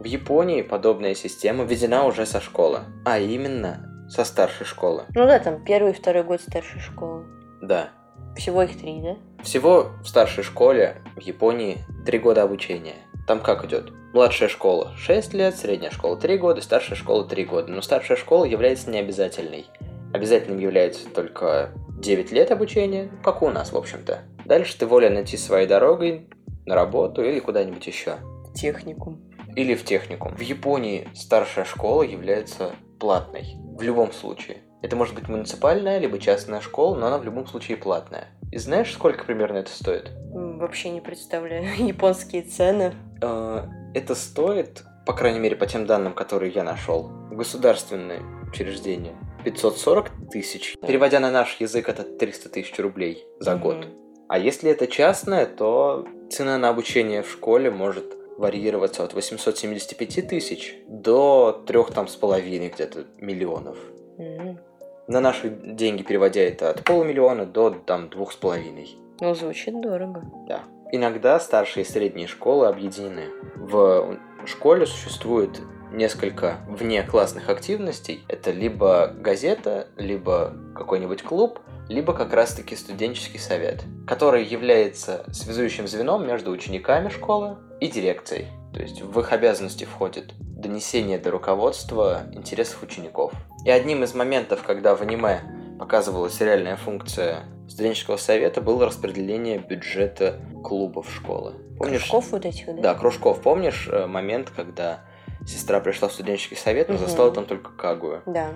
В Японии подобная система введена уже со школы, а именно со старшей школы. Ну да, там первый и второй год старшей школы. Да. Всего их три, да? Всего в старшей школе в Японии три года обучения. Там как идет? Младшая школа 6 лет, средняя школа 3 года, старшая школа 3 года. Но старшая школа является необязательной. Обязательным является только 9 лет обучения, как у нас, в общем-то. Дальше ты волен найти своей дорогой на работу или куда-нибудь еще. В техникум. Или в техникум. В Японии старшая школа является платной. В любом случае. Это может быть муниципальная, либо частная школа, но она в любом случае платная. И знаешь, сколько примерно это стоит? Вообще не представляю. Японские цены. А, это стоит, по крайней мере, по тем данным, которые я нашел, государственное учреждение 540 тысяч. Переводя на наш язык, это 300 тысяч рублей за mm-hmm. год. А если это частное, то цена на обучение в школе может варьироваться от 875 тысяч до трех там с половиной где-то миллионов. Mm-hmm на наши деньги переводя это от полумиллиона до там двух с половиной. Ну, звучит дорого. Да. Иногда старшие и средние школы объединены. В школе существует несколько вне классных активностей. Это либо газета, либо какой-нибудь клуб, либо как раз-таки студенческий совет, который является связующим звеном между учениками школы и дирекцией. То есть в их обязанности входит донесение до руководства интересов учеников. И одним из моментов, когда в аниме показывалась реальная функция студенческого совета, было распределение бюджета клубов школы. Помнишь? Кружков вот этих, да? Да, кружков. Помнишь э, момент, когда сестра пришла в студенческий совет, но угу. застала там только Кагую? Да.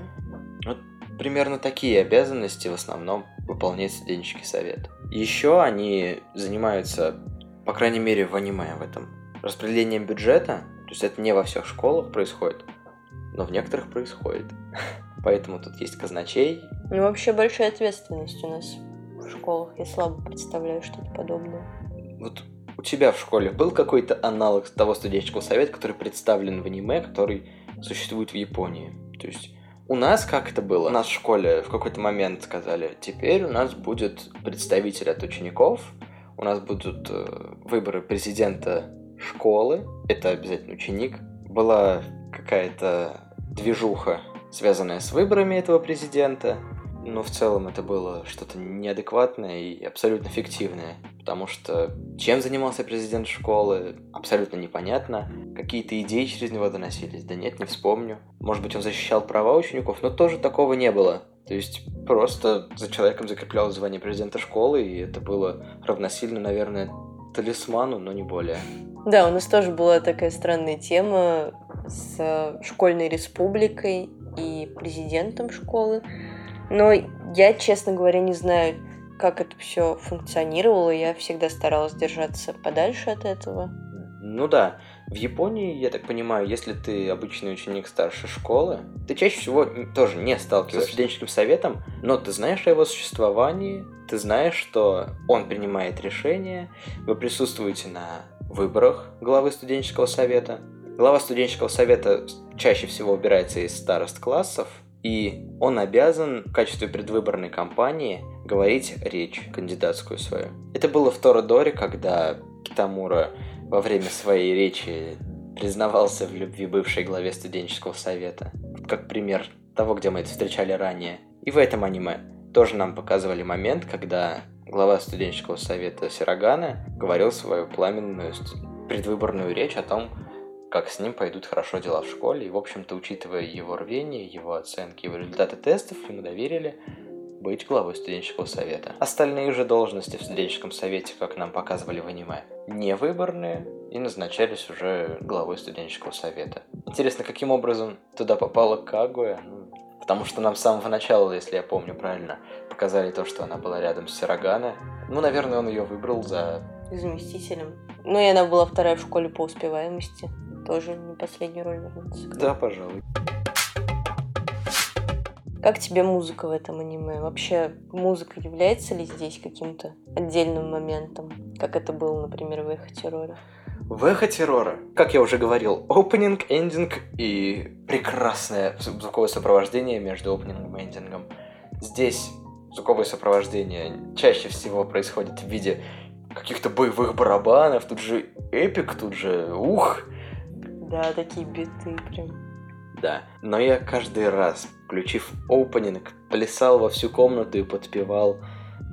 Вот примерно такие обязанности в основном выполняет студенческий совет. Еще они занимаются, по крайней мере в аниме в этом, распределением бюджета то есть это не во всех школах происходит, но в некоторых происходит. Поэтому тут есть казначей. Ну, вообще большая ответственность у нас в школах. Я слабо представляю что-то подобное. Вот у тебя в школе был какой-то аналог того студенческого совета, который представлен в аниме, который существует в Японии? То есть у нас как это было? У нас в школе в какой-то момент сказали, теперь у нас будет представитель от учеников, у нас будут э, выборы президента школы, это обязательно ученик, была какая-то движуха, связанная с выборами этого президента, но в целом это было что-то неадекватное и абсолютно фиктивное, потому что чем занимался президент школы, абсолютно непонятно. Какие-то идеи через него доносились, да нет, не вспомню. Может быть, он защищал права учеников, но тоже такого не было. То есть просто за человеком закреплялось звание президента школы, и это было равносильно, наверное, талисману, но не более. Да, у нас тоже была такая странная тема с школьной республикой и президентом школы. Но я, честно говоря, не знаю, как это все функционировало. Я всегда старалась держаться подальше от этого. Ну да, в Японии, я так понимаю, если ты обычный ученик старшей школы, ты чаще всего тоже не сталкиваешься с студенческим советом, но ты знаешь о его существовании, ты знаешь, что он принимает решения, вы присутствуете на выборах главы студенческого совета. Глава студенческого совета чаще всего выбирается из старост классов, и он обязан в качестве предвыборной кампании говорить речь кандидатскую свою. Это было в Торадоре, когда Китамура во время своей речи признавался в любви бывшей главе студенческого совета. Как пример того, где мы это встречали ранее. И в этом аниме тоже нам показывали момент, когда глава студенческого совета Сирогана говорил свою пламенную предвыборную речь о том, как с ним пойдут хорошо дела в школе. И, в общем-то, учитывая его рвение, его оценки, его результаты тестов, ему доверили быть главой студенческого совета. Остальные же должности в студенческом совете, как нам показывали в аниме, не выборные и назначались уже главой студенческого совета. Интересно, каким образом туда попала Кагуя? Ну, потому что нам с самого начала, если я помню правильно, показали то, что она была рядом с Сирогана. Ну, наверное, он ее выбрал за... Заместителем. Ну, и она была вторая в школе по успеваемости. Тоже не последнюю роль вернется. Да, пожалуй. Как тебе музыка в этом аниме? Вообще, музыка является ли здесь каким-то отдельным моментом? Как это было, например, в Эхо Террора? В Эхо Террора, как я уже говорил, опенинг, эндинг и прекрасное звуковое сопровождение между опенингом и эндингом. Здесь звуковое сопровождение чаще всего происходит в виде каких-то боевых барабанов, тут же эпик, тут же ух. Да, такие биты прям. Да, но я каждый раз, включив опенинг, плясал во всю комнату и подпевал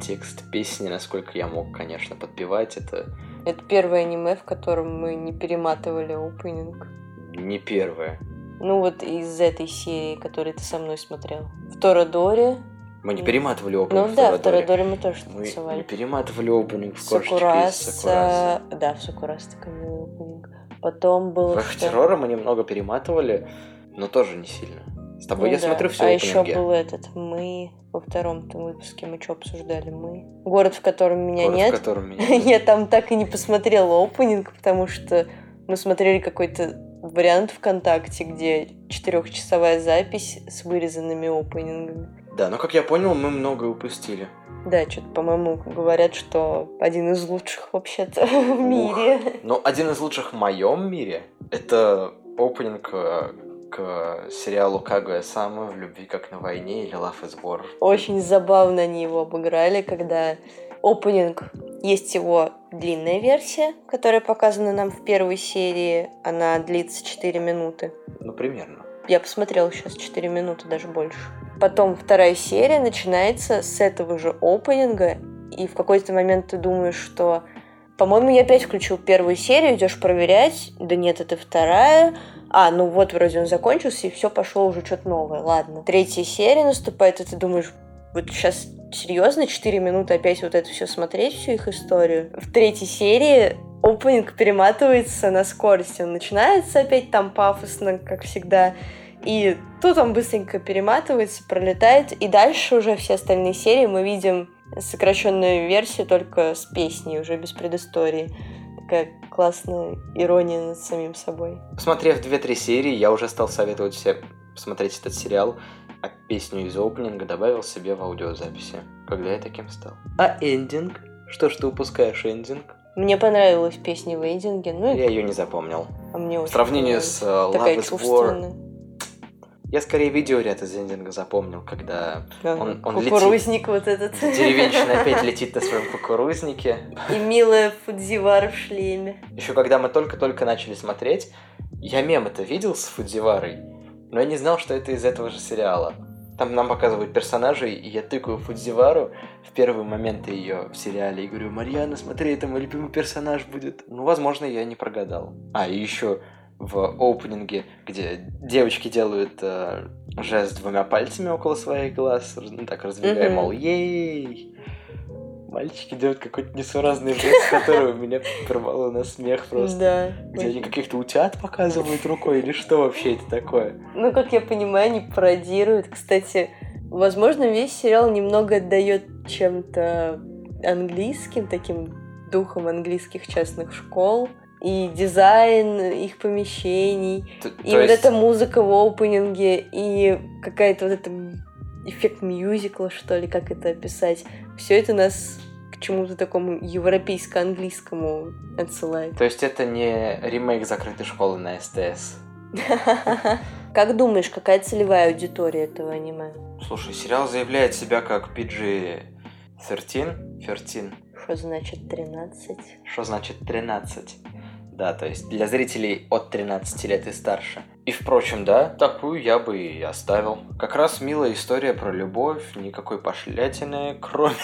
текст песни, насколько я мог, конечно, подпевать это. Это первое аниме, в котором мы не перематывали опенинг. Не первое. Ну вот из этой серии, которую ты со мной смотрел. В Торадоре мы не перематывали опенинг Ну да, в Торадоре мы тоже мы танцевали. не перематывали опенинг в Сакураса. Сакураса. Да, в Сакураса такой милый опенинг. Потом было... В Террора мы немного перематывали, но тоже не сильно. С тобой Ну я да. смотрю все А еще был этот мы во втором выпуске мы что обсуждали мы город в котором меня Город, нет в котором меня я там так и не посмотрела опенинг потому что мы смотрели какой-то вариант ВКонтакте где четырехчасовая запись с вырезанными опенингами Да, но как я понял, мы многое упустили. да что-то по-моему говорят что один из лучших вообще-то в мире Но один из лучших в моем мире это опенинг э, к сериалу Кагуя Сама в любви как на войне или Love is War. Очень забавно они его обыграли, когда опенинг есть его длинная версия, которая показана нам в первой серии. Она длится 4 минуты. Ну, примерно. Я посмотрела сейчас 4 минуты, даже больше. Потом вторая серия начинается с этого же опенинга, и в какой-то момент ты думаешь, что по-моему, я опять включил первую серию, идешь проверять. Да нет, это вторая. А, ну вот, вроде он закончился, и все пошло уже что-то новое. Ладно. Третья серия наступает, и ты думаешь, вот сейчас серьезно 4 минуты опять вот это все смотреть, всю их историю. В третьей серии опенинг перематывается на скорости. Он начинается опять там пафосно, как всегда. И тут он быстренько перематывается, пролетает. И дальше уже все остальные серии мы видим сокращенную версию только с песней, уже без предыстории. Такая классная ирония над самим собой. Посмотрев 2-3 серии, я уже стал советовать всем посмотреть этот сериал, а песню из опенинга добавил себе в аудиозаписи, когда я таким стал. А эндинг? Что ж ты упускаешь эндинг? Мне понравилась песня в эйдинге, ну Я ее не запомнил. а мне В сравнении с э, Такая Love is War. Я скорее видеоряд из эндинга запомнил, когда Ага. он- он Кукурузник вот этот. деревенщина опять летит на своем кукурузнике. И милая Фудзивара в шлеме. Еще когда мы только-только начали смотреть, я мем это видел с Фудзиварой, но я не знал, что это из этого же сериала. Там нам показывают персонажей, и я тыкаю Фудзивару в первые моменты ее в сериале и говорю, Марьяна, смотри, это мой любимый персонаж будет. Ну, возможно, я не прогадал. А, и еще в опенинге, где девочки делают э, жест двумя пальцами около своих глаз, ну так раздвигая, Мгм. мол, ей Мальчики делают какой-то несуразный жест, который меня порвало на смех просто. Да. Где они каких-то утят показывают рукой, или что вообще это такое? Ну, как я понимаю, они пародируют. Кстати, возможно, весь сериал немного отдает чем-то английским, таким духом английских частных школ. И дизайн их помещений, Т- и то вот есть- эта музыка в опенинге, и какая-то вот эта эффект мюзикла, что ли, как это описать. Все это нас к чему-то такому европейско-английскому отсылает. То есть это не ремейк закрытой школы на СТС. Как думаешь, какая целевая аудитория этого аниме? Слушай, сериал заявляет себя как PG-13. 13. Что значит 13? Что значит 13? Да, то есть для зрителей от 13 лет и старше. И, впрочем, да, такую я бы и оставил. Как раз милая история про любовь, никакой пошлятины, кроме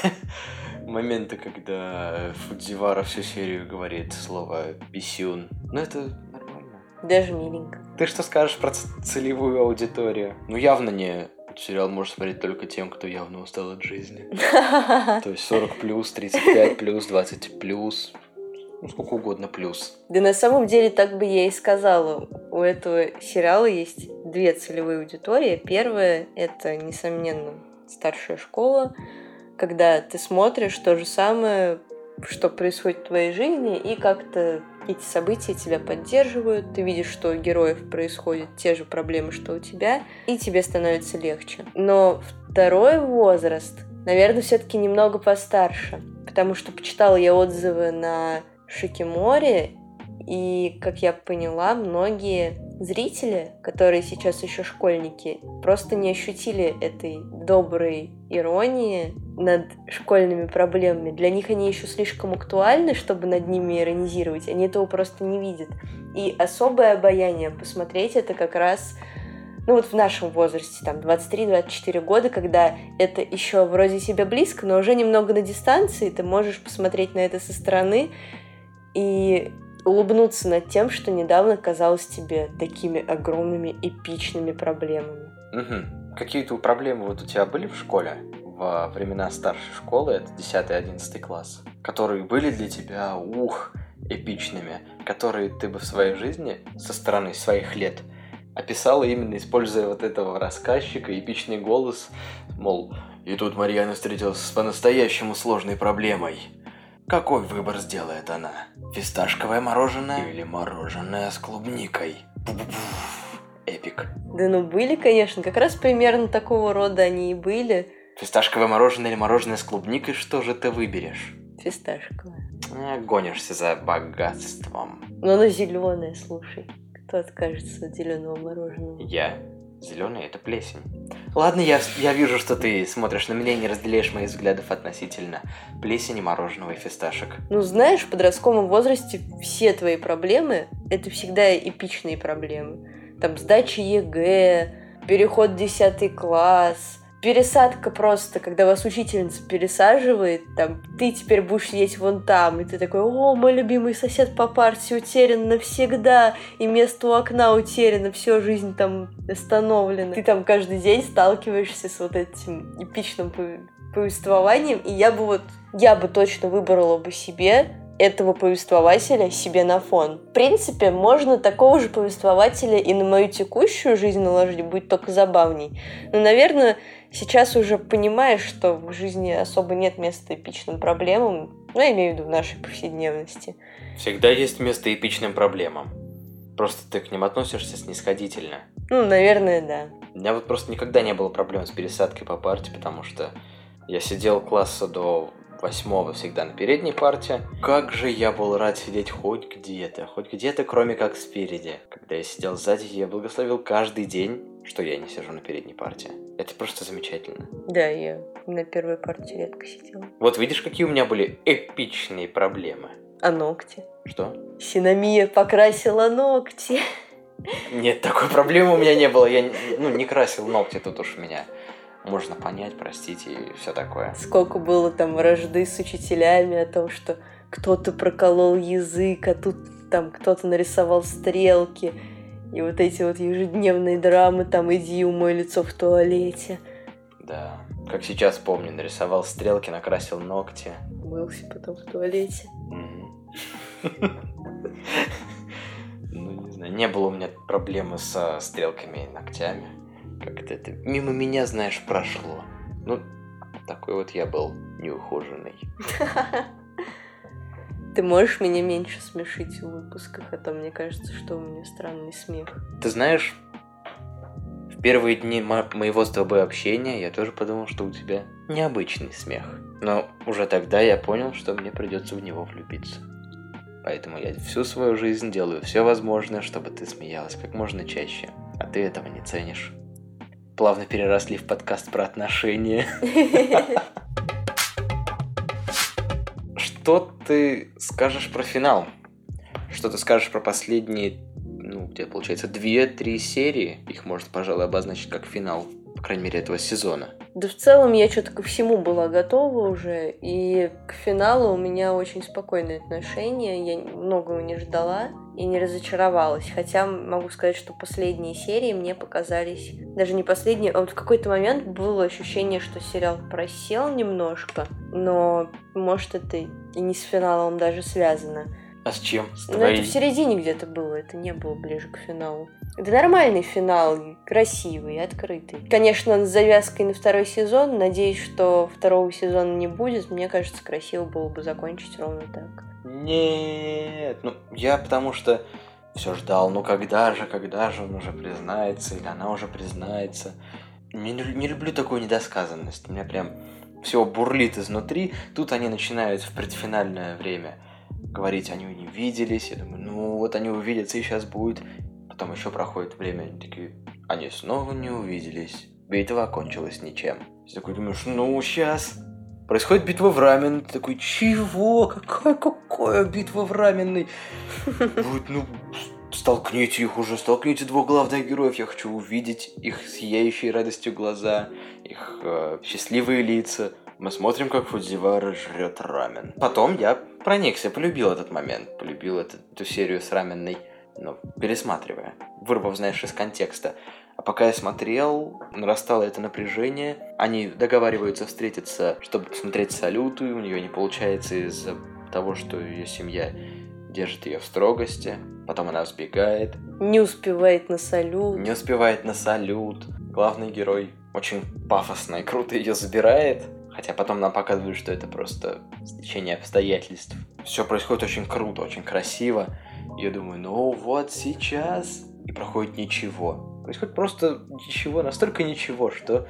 момента, когда Фудзивара всю серию говорит слово «писюн». Ну, это нормально. Даже миленько. Ты что скажешь про целевую аудиторию? Ну, явно не... Сериал может смотреть только тем, кто явно устал от жизни. То есть 40 плюс, 35 плюс, 20 плюс. Ну, сколько угодно плюс. Да на самом деле так бы я и сказала. У этого сериала есть две целевые аудитории. Первая — это, несомненно, старшая школа, когда ты смотришь то же самое, что происходит в твоей жизни, и как-то эти события тебя поддерживают, ты видишь, что у героев происходят те же проблемы, что у тебя, и тебе становится легче. Но второй возраст, наверное, все-таки немного постарше, потому что почитала я отзывы на Шикимори, и, как я поняла, многие зрители, которые сейчас еще школьники, просто не ощутили этой доброй иронии над школьными проблемами. Для них они еще слишком актуальны, чтобы над ними иронизировать. Они этого просто не видят. И особое обаяние посмотреть это как раз ну вот в нашем возрасте, там 23-24 года, когда это еще вроде себе близко, но уже немного на дистанции, ты можешь посмотреть на это со стороны и улыбнуться над тем, что недавно казалось тебе такими огромными эпичными проблемами. Мгм. Какие-то проблемы вот у тебя были в школе? Во времена старшей школы, это 10-11 класс, которые были для тебя, ух, эпичными, которые ты бы в своей жизни со стороны своих лет описала именно используя вот этого рассказчика, эпичный голос, мол, и тут Марьяна встретилась с по-настоящему сложной проблемой. Какой выбор сделает она? Фисташковое мороженое или мороженое с клубникой? Пу-пу-пу. Эпик. Да ну были, конечно, как раз примерно такого рода они и были. Фисташковое мороженое или мороженое с клубникой, что же ты выберешь? Фисташковое. Э, Гонишься за богатством. Но оно зеленое, слушай. Кто откажется от зеленого мороженого? Я. Зеленый это плесень. Ладно, я, я вижу, что ты смотришь на меня и не разделяешь моих взглядов относительно плесени, мороженого и фисташек. Ну, знаешь, в подростковом возрасте все твои проблемы — это всегда эпичные проблемы. Там сдача ЕГЭ, переход в 10 класс, пересадка просто, когда вас учительница пересаживает, там, ты теперь будешь сидеть вон там, и ты такой, о, мой любимый сосед по парте утерян навсегда, и место у окна утеряно, все, жизнь там остановлена. Ты там каждый день сталкиваешься с вот этим эпичным пов- повествованием, и я бы вот, я бы точно выбрала бы себе этого повествователя себе на фон. В принципе, можно такого же повествователя и на мою текущую жизнь наложить, будет только забавней. Но, наверное, сейчас уже понимаешь, что в жизни особо нет места эпичным проблемам, ну, я имею в виду в нашей повседневности. Всегда есть место эпичным проблемам. Просто ты к ним относишься снисходительно. Ну, наверное, да. У меня вот просто никогда не было проблем с пересадкой по парте, потому что я сидел класса до восьмого всегда на передней парте. Как же я был рад сидеть хоть где-то, хоть где-то, кроме как спереди. Когда я сидел сзади, я благословил каждый день, что я не сижу на передней парте. Это просто замечательно. Да, я на первой партии редко сидела. Вот видишь, какие у меня были эпичные проблемы. А ногти? Что? Синамия покрасила ногти. Нет, такой проблемы у меня не было. Я ну, не красил ногти, тут уж меня можно понять, простить и все такое. Сколько было там вражды с учителями о том, что кто-то проколол язык, а тут там кто-то нарисовал стрелки. И вот эти вот ежедневные драмы, там иди умой лицо в туалете. Да, как сейчас помню, нарисовал стрелки, накрасил ногти. Мылся потом в туалете. Ну, не знаю, не было у меня проблемы со стрелками и ногтями. Как-то это мимо меня, знаешь, прошло. Ну, такой вот я был неухоженный. Ты можешь меня меньше смешить в выпусках, а то мне кажется, что у меня странный смех. Ты знаешь, в первые дни мо- моего с тобой общения я тоже подумал, что у тебя необычный смех. Но уже тогда я понял, что мне придется в него влюбиться. Поэтому я всю свою жизнь делаю все возможное, чтобы ты смеялась как можно чаще. А ты этого не ценишь. Плавно переросли в подкаст про отношения. Что ты скажешь про финал? Что ты скажешь про последние, ну, где получается, две-три серии? Их можно, пожалуй, обозначить как финал, по крайней мере, этого сезона. Да в целом я что-то ко всему была готова уже, и к финалу у меня очень спокойное отношение, я многого не ждала и не разочаровалась. Хотя могу сказать, что последние серии мне показались, даже не последние, а вот в какой-то момент было ощущение, что сериал просел немножко, но может это и не с финалом даже связано. А с чем? С Ну, это в середине где-то было, это не было ближе к финалу. Это нормальный финал, красивый, открытый. Конечно, с завязкой на второй сезон. Надеюсь, что второго сезона не будет. Мне кажется, красиво было бы закончить ровно так. Нет, ну я потому что все ждал, ну когда же, когда же он уже признается, или она уже признается. Не, не люблю такую недосказанность. У меня прям все бурлит изнутри. Тут они начинают в предфинальное время говорить, они не виделись. Я думаю, ну вот они увидятся и сейчас будет. Потом еще проходит время, они такие, они снова не увиделись. Битва окончилась ничем. Ты такой думаешь, ну сейчас. Происходит битва в рамен. Ты такой, чего? Какая, какая битва в раменной? Вот, ну, столкните их уже, столкните двух главных героев. Я хочу увидеть их сияющие радостью глаза, их э, счастливые лица. Мы смотрим, как Фудзивара жрет рамен. Потом я проникся, полюбил этот момент, полюбил эту, эту серию с раменной, ну, пересматривая, вырвав, знаешь, из контекста. А пока я смотрел, нарастало это напряжение. Они договариваются встретиться, чтобы посмотреть салюты. У нее не получается из-за того, что ее семья держит ее в строгости. Потом она сбегает, Не успевает на салют. не успевает на салют. Главный герой очень пафосно и круто ее забирает. Хотя потом нам показывают, что это просто стечение обстоятельств. Все происходит очень круто, очень красиво. Я думаю, ну вот сейчас. И проходит ничего. Происходит просто ничего, настолько ничего, что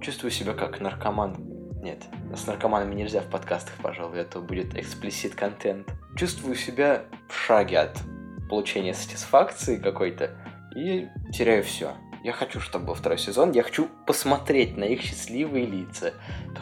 чувствую себя как наркоман. Нет, с наркоманами нельзя в подкастах, пожалуй, это будет эксплисит контент. Чувствую себя в шаге от получения сатисфакции какой-то и теряю все. Я хочу, чтобы был второй сезон, я хочу посмотреть на их счастливые лица,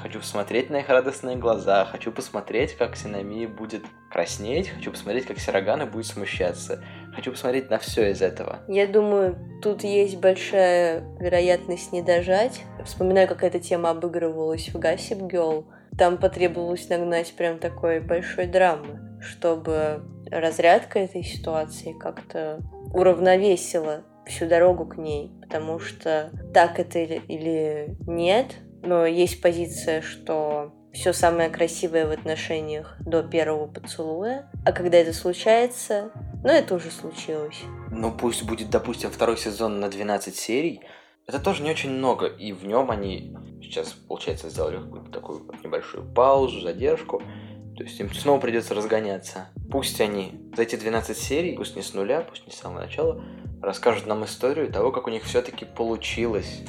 хочу посмотреть на их радостные глаза, хочу посмотреть, как Синамия будет краснеть, хочу посмотреть, как Сирогана будет смущаться, хочу посмотреть на все из этого. Я думаю, тут есть большая вероятность не дожать. Вспоминаю, как эта тема обыгрывалась в Gossip Girl. Там потребовалось нагнать прям такой большой драмы, чтобы разрядка этой ситуации как-то уравновесила всю дорогу к ней, потому что так это или, нет, но есть позиция, что все самое красивое в отношениях до первого поцелуя, а когда это случается, ну это уже случилось. Ну пусть будет, допустим, второй сезон на 12 серий, это тоже не очень много, и в нем они сейчас, получается, сделали какую-то такую небольшую паузу, задержку, то есть им снова придется разгоняться. Пусть они за эти 12 серий, пусть не с нуля, пусть не с самого начала, расскажут нам историю того, как у них все-таки получилось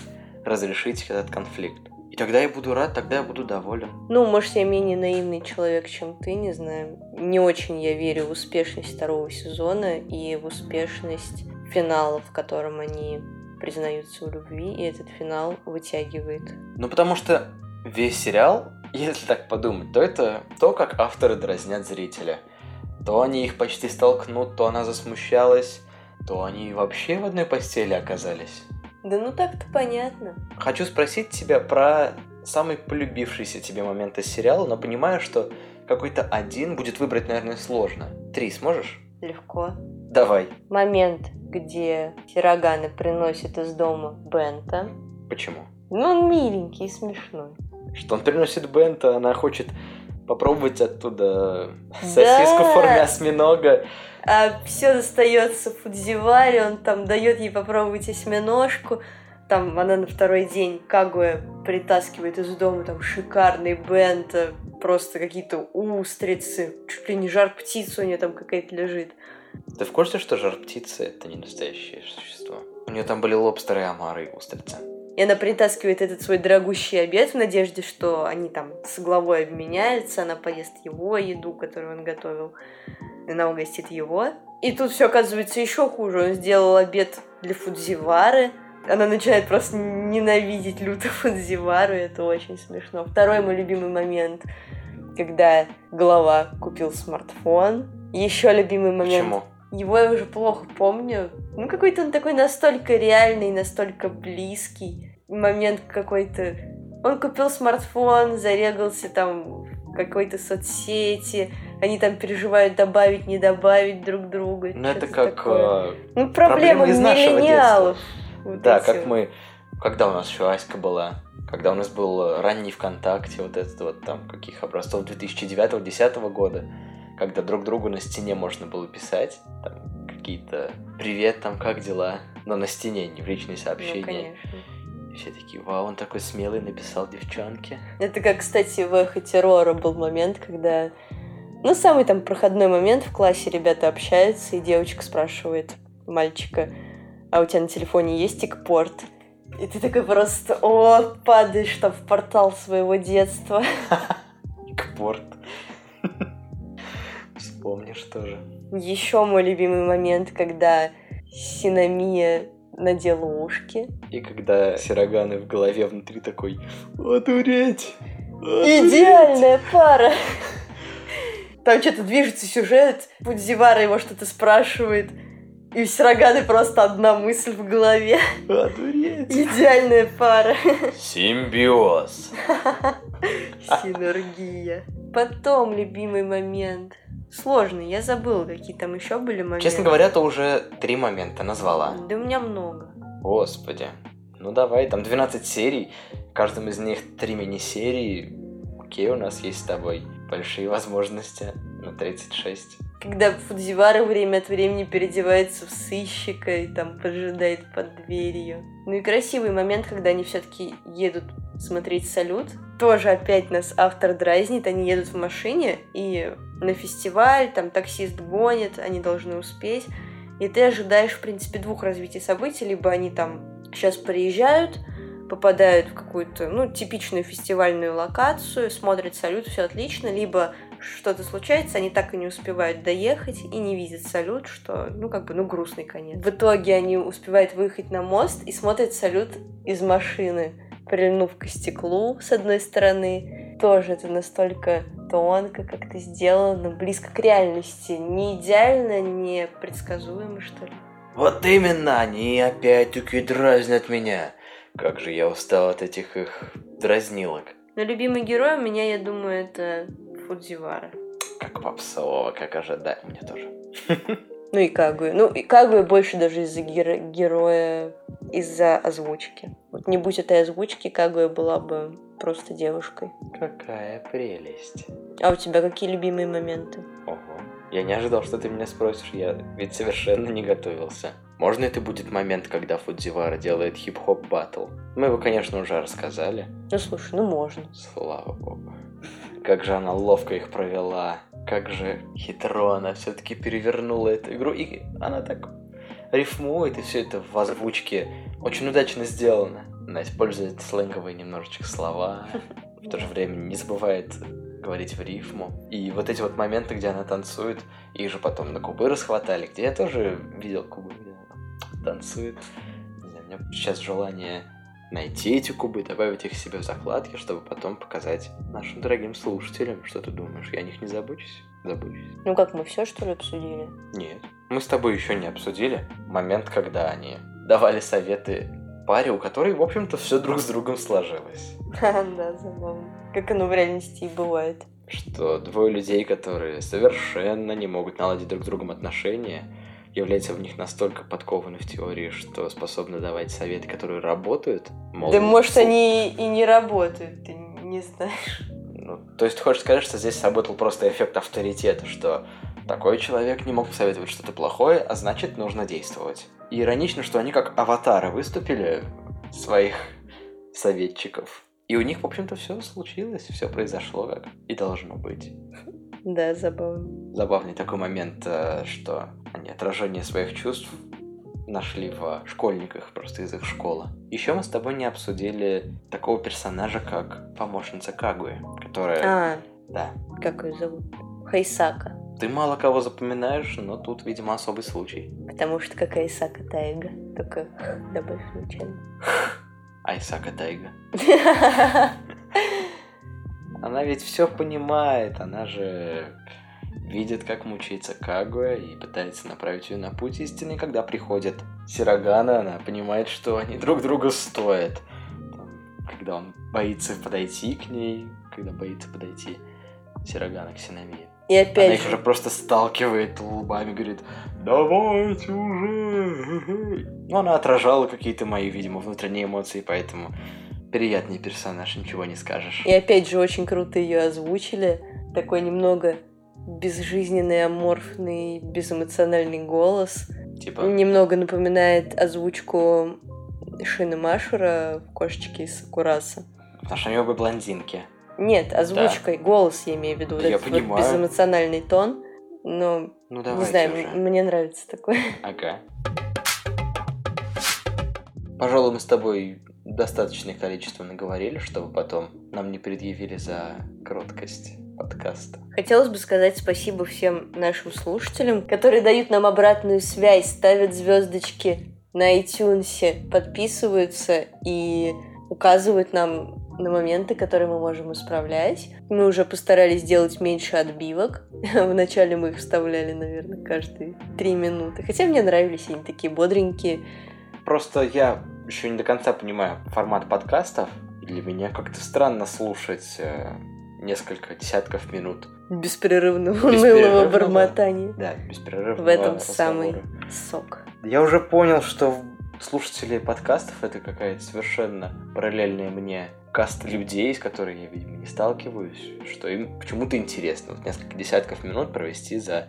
разрешить этот конфликт. И тогда я буду рад, тогда я буду доволен. Ну, может, я менее наивный человек, чем ты, не знаю. Не очень я верю в успешность второго сезона и в успешность финала, в котором они признаются в любви, и этот финал вытягивает. Ну, потому что весь сериал, если так подумать, то это то, как авторы дразнят зрителя. То они их почти столкнут, то она засмущалась, то они вообще в одной постели оказались. Да ну так-то понятно. Хочу спросить тебя про самый полюбившийся тебе момент из сериала, но понимаю, что какой-то один будет выбрать, наверное, сложно. Три сможешь? Легко. Давай. Момент, где Сироганы приносит из дома Бента. Почему? Ну, он миленький и смешной. Что он приносит Бента, она хочет попробовать оттуда сосиску в форме осьминога. А все достается Фудзиваре, он там дает ей попробовать осьминожку. Там она на второй день Кагуэ притаскивает из дома там шикарный бента, просто какие-то устрицы, чуть ли не жар птица у нее там какая-то лежит. Ты в курсе, что жар птица это не настоящее существо? У нее там были лобстеры, омары и устрицы. И она притаскивает этот свой дорогущий обед в надежде, что они там с главой обменяются, она поест его еду, которую он готовил, и она угостит его. И тут все оказывается еще хуже. Он сделал обед для Фудзивары, она начинает просто ненавидеть люто Фудзивару, это очень смешно. Второй мой любимый момент, когда глава купил смартфон. Еще любимый момент. Почему? Его я уже плохо помню. Ну, какой-то он такой настолько реальный, настолько близкий. Момент какой-то... Он купил смартфон, зарегался там в какой-то соцсети, они там переживают добавить, не добавить друг друга. Ну, это как... Такое. Ну, проблема из миллениалов. Вот да, как вот. мы... Когда у нас еще Аська была, когда у нас был ранний ВКонтакте, вот этот вот там, каких образцов 2009-2010 года, когда друг другу на стене можно было писать, там, какие-то «Привет, там, как дела?» Но на стене, не в личные сообщения. Ну, конечно. Все такие, вау, он такой смелый написал девчонке. Это как, кстати, в «Эхо террора» был момент, когда... Ну, самый там проходной момент в классе ребята общаются, и девочка спрашивает мальчика, а у тебя на телефоне есть тикпорт? И ты такой просто, о, падаешь там в портал своего детства. Тикпорт. Вспомнишь тоже. Еще мой любимый момент, когда Синамия надела ушки. И когда Сироганы в голове внутри такой «Одуреть! Идеальная пара! Там что-то движется сюжет, Пудзивара его что-то спрашивает, и у Сироганы просто одна мысль в голове. Одуреть! Идеальная пара. Симбиоз. Синергия. Потом любимый момент. Сложный, я забыла, какие там еще были моменты. Честно говоря, то уже три момента назвала. Да у меня много. Господи. Ну давай, там 12 серий, в каждом из них три мини-серии. Окей, у нас есть с тобой большие возможности на 36. Когда Фудзивара время от времени переодевается в сыщика и там поджидает под дверью. Ну и красивый момент, когда они все-таки едут смотреть салют. Тоже опять нас автор дразнит, они едут в машине и на фестиваль, там таксист гонит, они должны успеть. И ты ожидаешь, в принципе, двух развитий событий. Либо они там сейчас приезжают, попадают в какую-то, ну, типичную фестивальную локацию, смотрят салют, все отлично, либо что-то случается, они так и не успевают доехать и не видят салют, что, ну, как бы, ну, грустный конец. В итоге они успевают выехать на мост и смотрят салют из машины, прильнув к стеклу с одной стороны. Тоже это настолько тонко как-то сделано, близко к реальности. Не идеально, не предсказуемо, что ли. Вот именно, они опять-таки дразнят меня. Как же я устал от этих их дразнилок. Но любимый герой у меня, я думаю, это Фудзивара. Как попсово, как ожидать, мне тоже. Ну и Кагуя. Ну и Кагуя больше даже из-за геро- героя, из-за озвучки. Вот не будь этой озвучки, Кагуя была бы просто девушкой. Какая прелесть. А у тебя какие любимые моменты? Ого. Я не ожидал, что ты меня спросишь, я ведь совершенно не готовился. Можно это будет момент, когда Фудзивара делает хип-хоп батл? Мы его, конечно, уже рассказали. Ну слушай, ну можно. Слава богу. Как же она ловко их провела. Как же хитро она все-таки перевернула эту игру. И она так рифмует, и все это в озвучке очень удачно сделано. Она использует сленговые немножечко слова, в то же время не забывает говорить в рифму. И вот эти вот моменты, где она танцует, их же потом на кубы расхватали, где я тоже видел кубы, где она танцует. Не знаю, у меня сейчас желание найти эти кубы, добавить их себе в закладки, чтобы потом показать нашим дорогим слушателям. Что ты думаешь, я о них не забочусь? Забочусь. Ну как, мы все что ли обсудили? Нет. Мы с тобой еще не обсудили момент, когда они давали советы паре, у которой, в общем-то, все друг с другом сложилось. Да, забавно. Как оно в реальности и бывает. Что двое людей, которые совершенно не могут наладить друг с другом отношения, являются в них настолько подкованы в теории, что способны давать советы, которые работают. Мол, да может фу... они и не работают, ты не знаешь. Ну, то есть хочешь сказать, что здесь сработал просто эффект авторитета, что такой человек не мог посоветовать что-то плохое, а значит нужно действовать. И иронично, что они как аватары выступили своих советчиков. И у них, в общем-то, все случилось, все произошло как и должно быть. Да, забавно. Забавный такой момент, э, что они отражение своих чувств нашли в школьниках, просто из их школы. Еще мы с тобой не обсудили такого персонажа, как помощница Кагуи, которая... А, да. Как ее зовут? Хайсака. Ты мало кого запоминаешь, но тут, видимо, особый случай. Потому что как Айсака Тайга, только добавь вначале. Айсака Тайга. Она ведь все понимает, она же видит, как мучается Кагуя и пытается направить ее на путь истины. Когда приходит Сирогана, она понимает, что они друг друга стоят. Когда он боится подойти к ней, когда боится подойти Сирогана к Синамии. И опять Она их уже просто сталкивает лбами, говорит, давайте уже. Ну, она отражала какие-то мои, видимо, внутренние эмоции, поэтому приятный персонаж, ничего не скажешь. И опять же, очень круто ее озвучили. Такой немного безжизненный, аморфный, безэмоциональный голос. Типа? Немного напоминает озвучку Шины Машура в «Кошечке из Сакураса». Потому что они оба блондинки. Нет, озвучкой, да. голос я имею в виду. Я этот понимаю. Вот безэмоциональный тон. Но, ну, не знаю, уже. мне нравится такое. Ага. Пожалуй, мы с тобой достаточное количество наговорили, чтобы потом нам не предъявили за кроткость подкаста. Хотелось бы сказать спасибо всем нашим слушателям, которые дают нам обратную связь, ставят звездочки на iTunes, подписываются и указывают нам на моменты, которые мы можем исправлять. Мы уже постарались сделать меньше отбивок. Вначале мы их вставляли, наверное, каждые три минуты. Хотя мне нравились они такие бодренькие. Просто я еще не до конца понимаю формат подкастов. Для меня как-то странно слушать э, несколько десятков минут беспрерывного унылого бормотания. Да, беспрерывного В этом разговора. самый сок. Я уже понял, что слушатели подкастов это какая-то совершенно параллельная мне каста людей, с которыми я, видимо, не сталкиваюсь, что им почему-то интересно вот несколько десятков минут провести за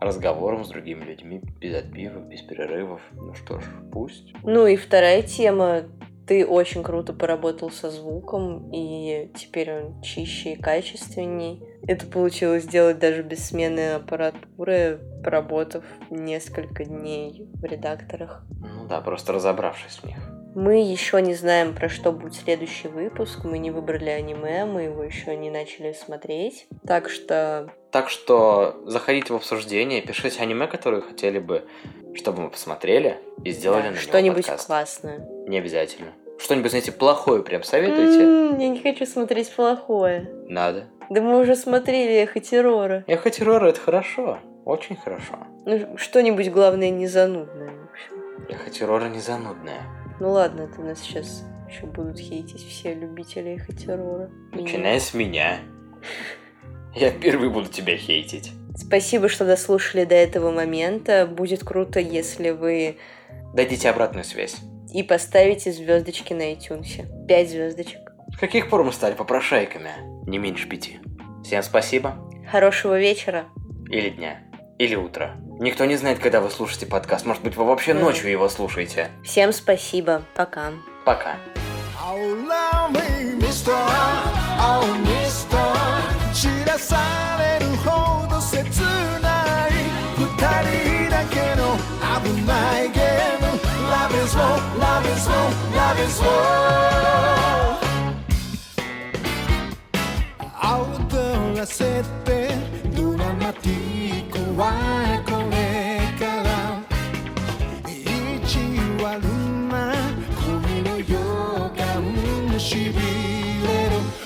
разговором с другими людьми без отбивок, без перерывов. Ну что ж, пусть. Ну и вторая тема. Ты очень круто поработал со звуком, и теперь он чище и качественней. Это получилось сделать даже без смены аппаратуры, поработав несколько дней в редакторах. Ну да, просто разобравшись в них. Мы еще не знаем, про что будет следующий выпуск. Мы не выбрали аниме, мы его еще не начали смотреть. Так что... Так что заходите в обсуждение, пишите аниме, которые хотели бы, чтобы мы посмотрели и сделали да, на Что-нибудь классное. Не обязательно. Что-нибудь, знаете, плохое прям советуйте? М-м, я не хочу смотреть плохое. Надо. Да мы уже смотрели Эхо террора. Эхо террора это хорошо. Очень хорошо. Ну, что-нибудь, главное, не занудное. Эхо террора не занудное. Ну ладно, это нас сейчас еще будут хейтить все любители эхо террора. Начиная с меня. Я первый буду тебя хейтить. Спасибо, что дослушали до этого момента. Будет круто, если вы... Дадите обратную связь. И поставите звездочки на iTunes. Пять звездочек. С каких пор мы стали попрошайками? Не меньше пяти. Всем спасибо. Хорошего вечера. Или дня. Или утра. Никто не знает, когда вы слушаете подкаст. Может быть, вы вообще mm. ночью его слушаете. Всем спасибо. Пока. Пока. Why しびれる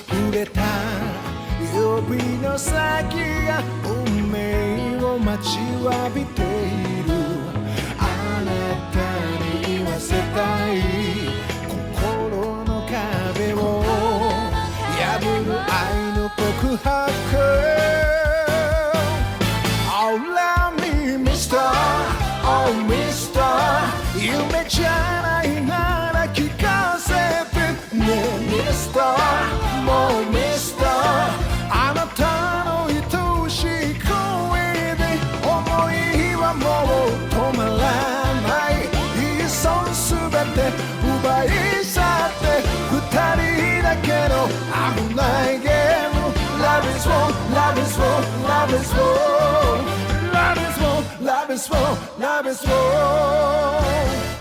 触れた指の先が運命を待ちわびているあなたに言わせたい心の壁を破る愛の告白 Oh, Mr. Oh, Mr.Youme じゃないターもうミスターあなたの愛しい声で思いはもう止まらないいっそすべて奪い去って二人だけの危ないゲーム Love is war, love is war, love is war Love is war, love is war, love is war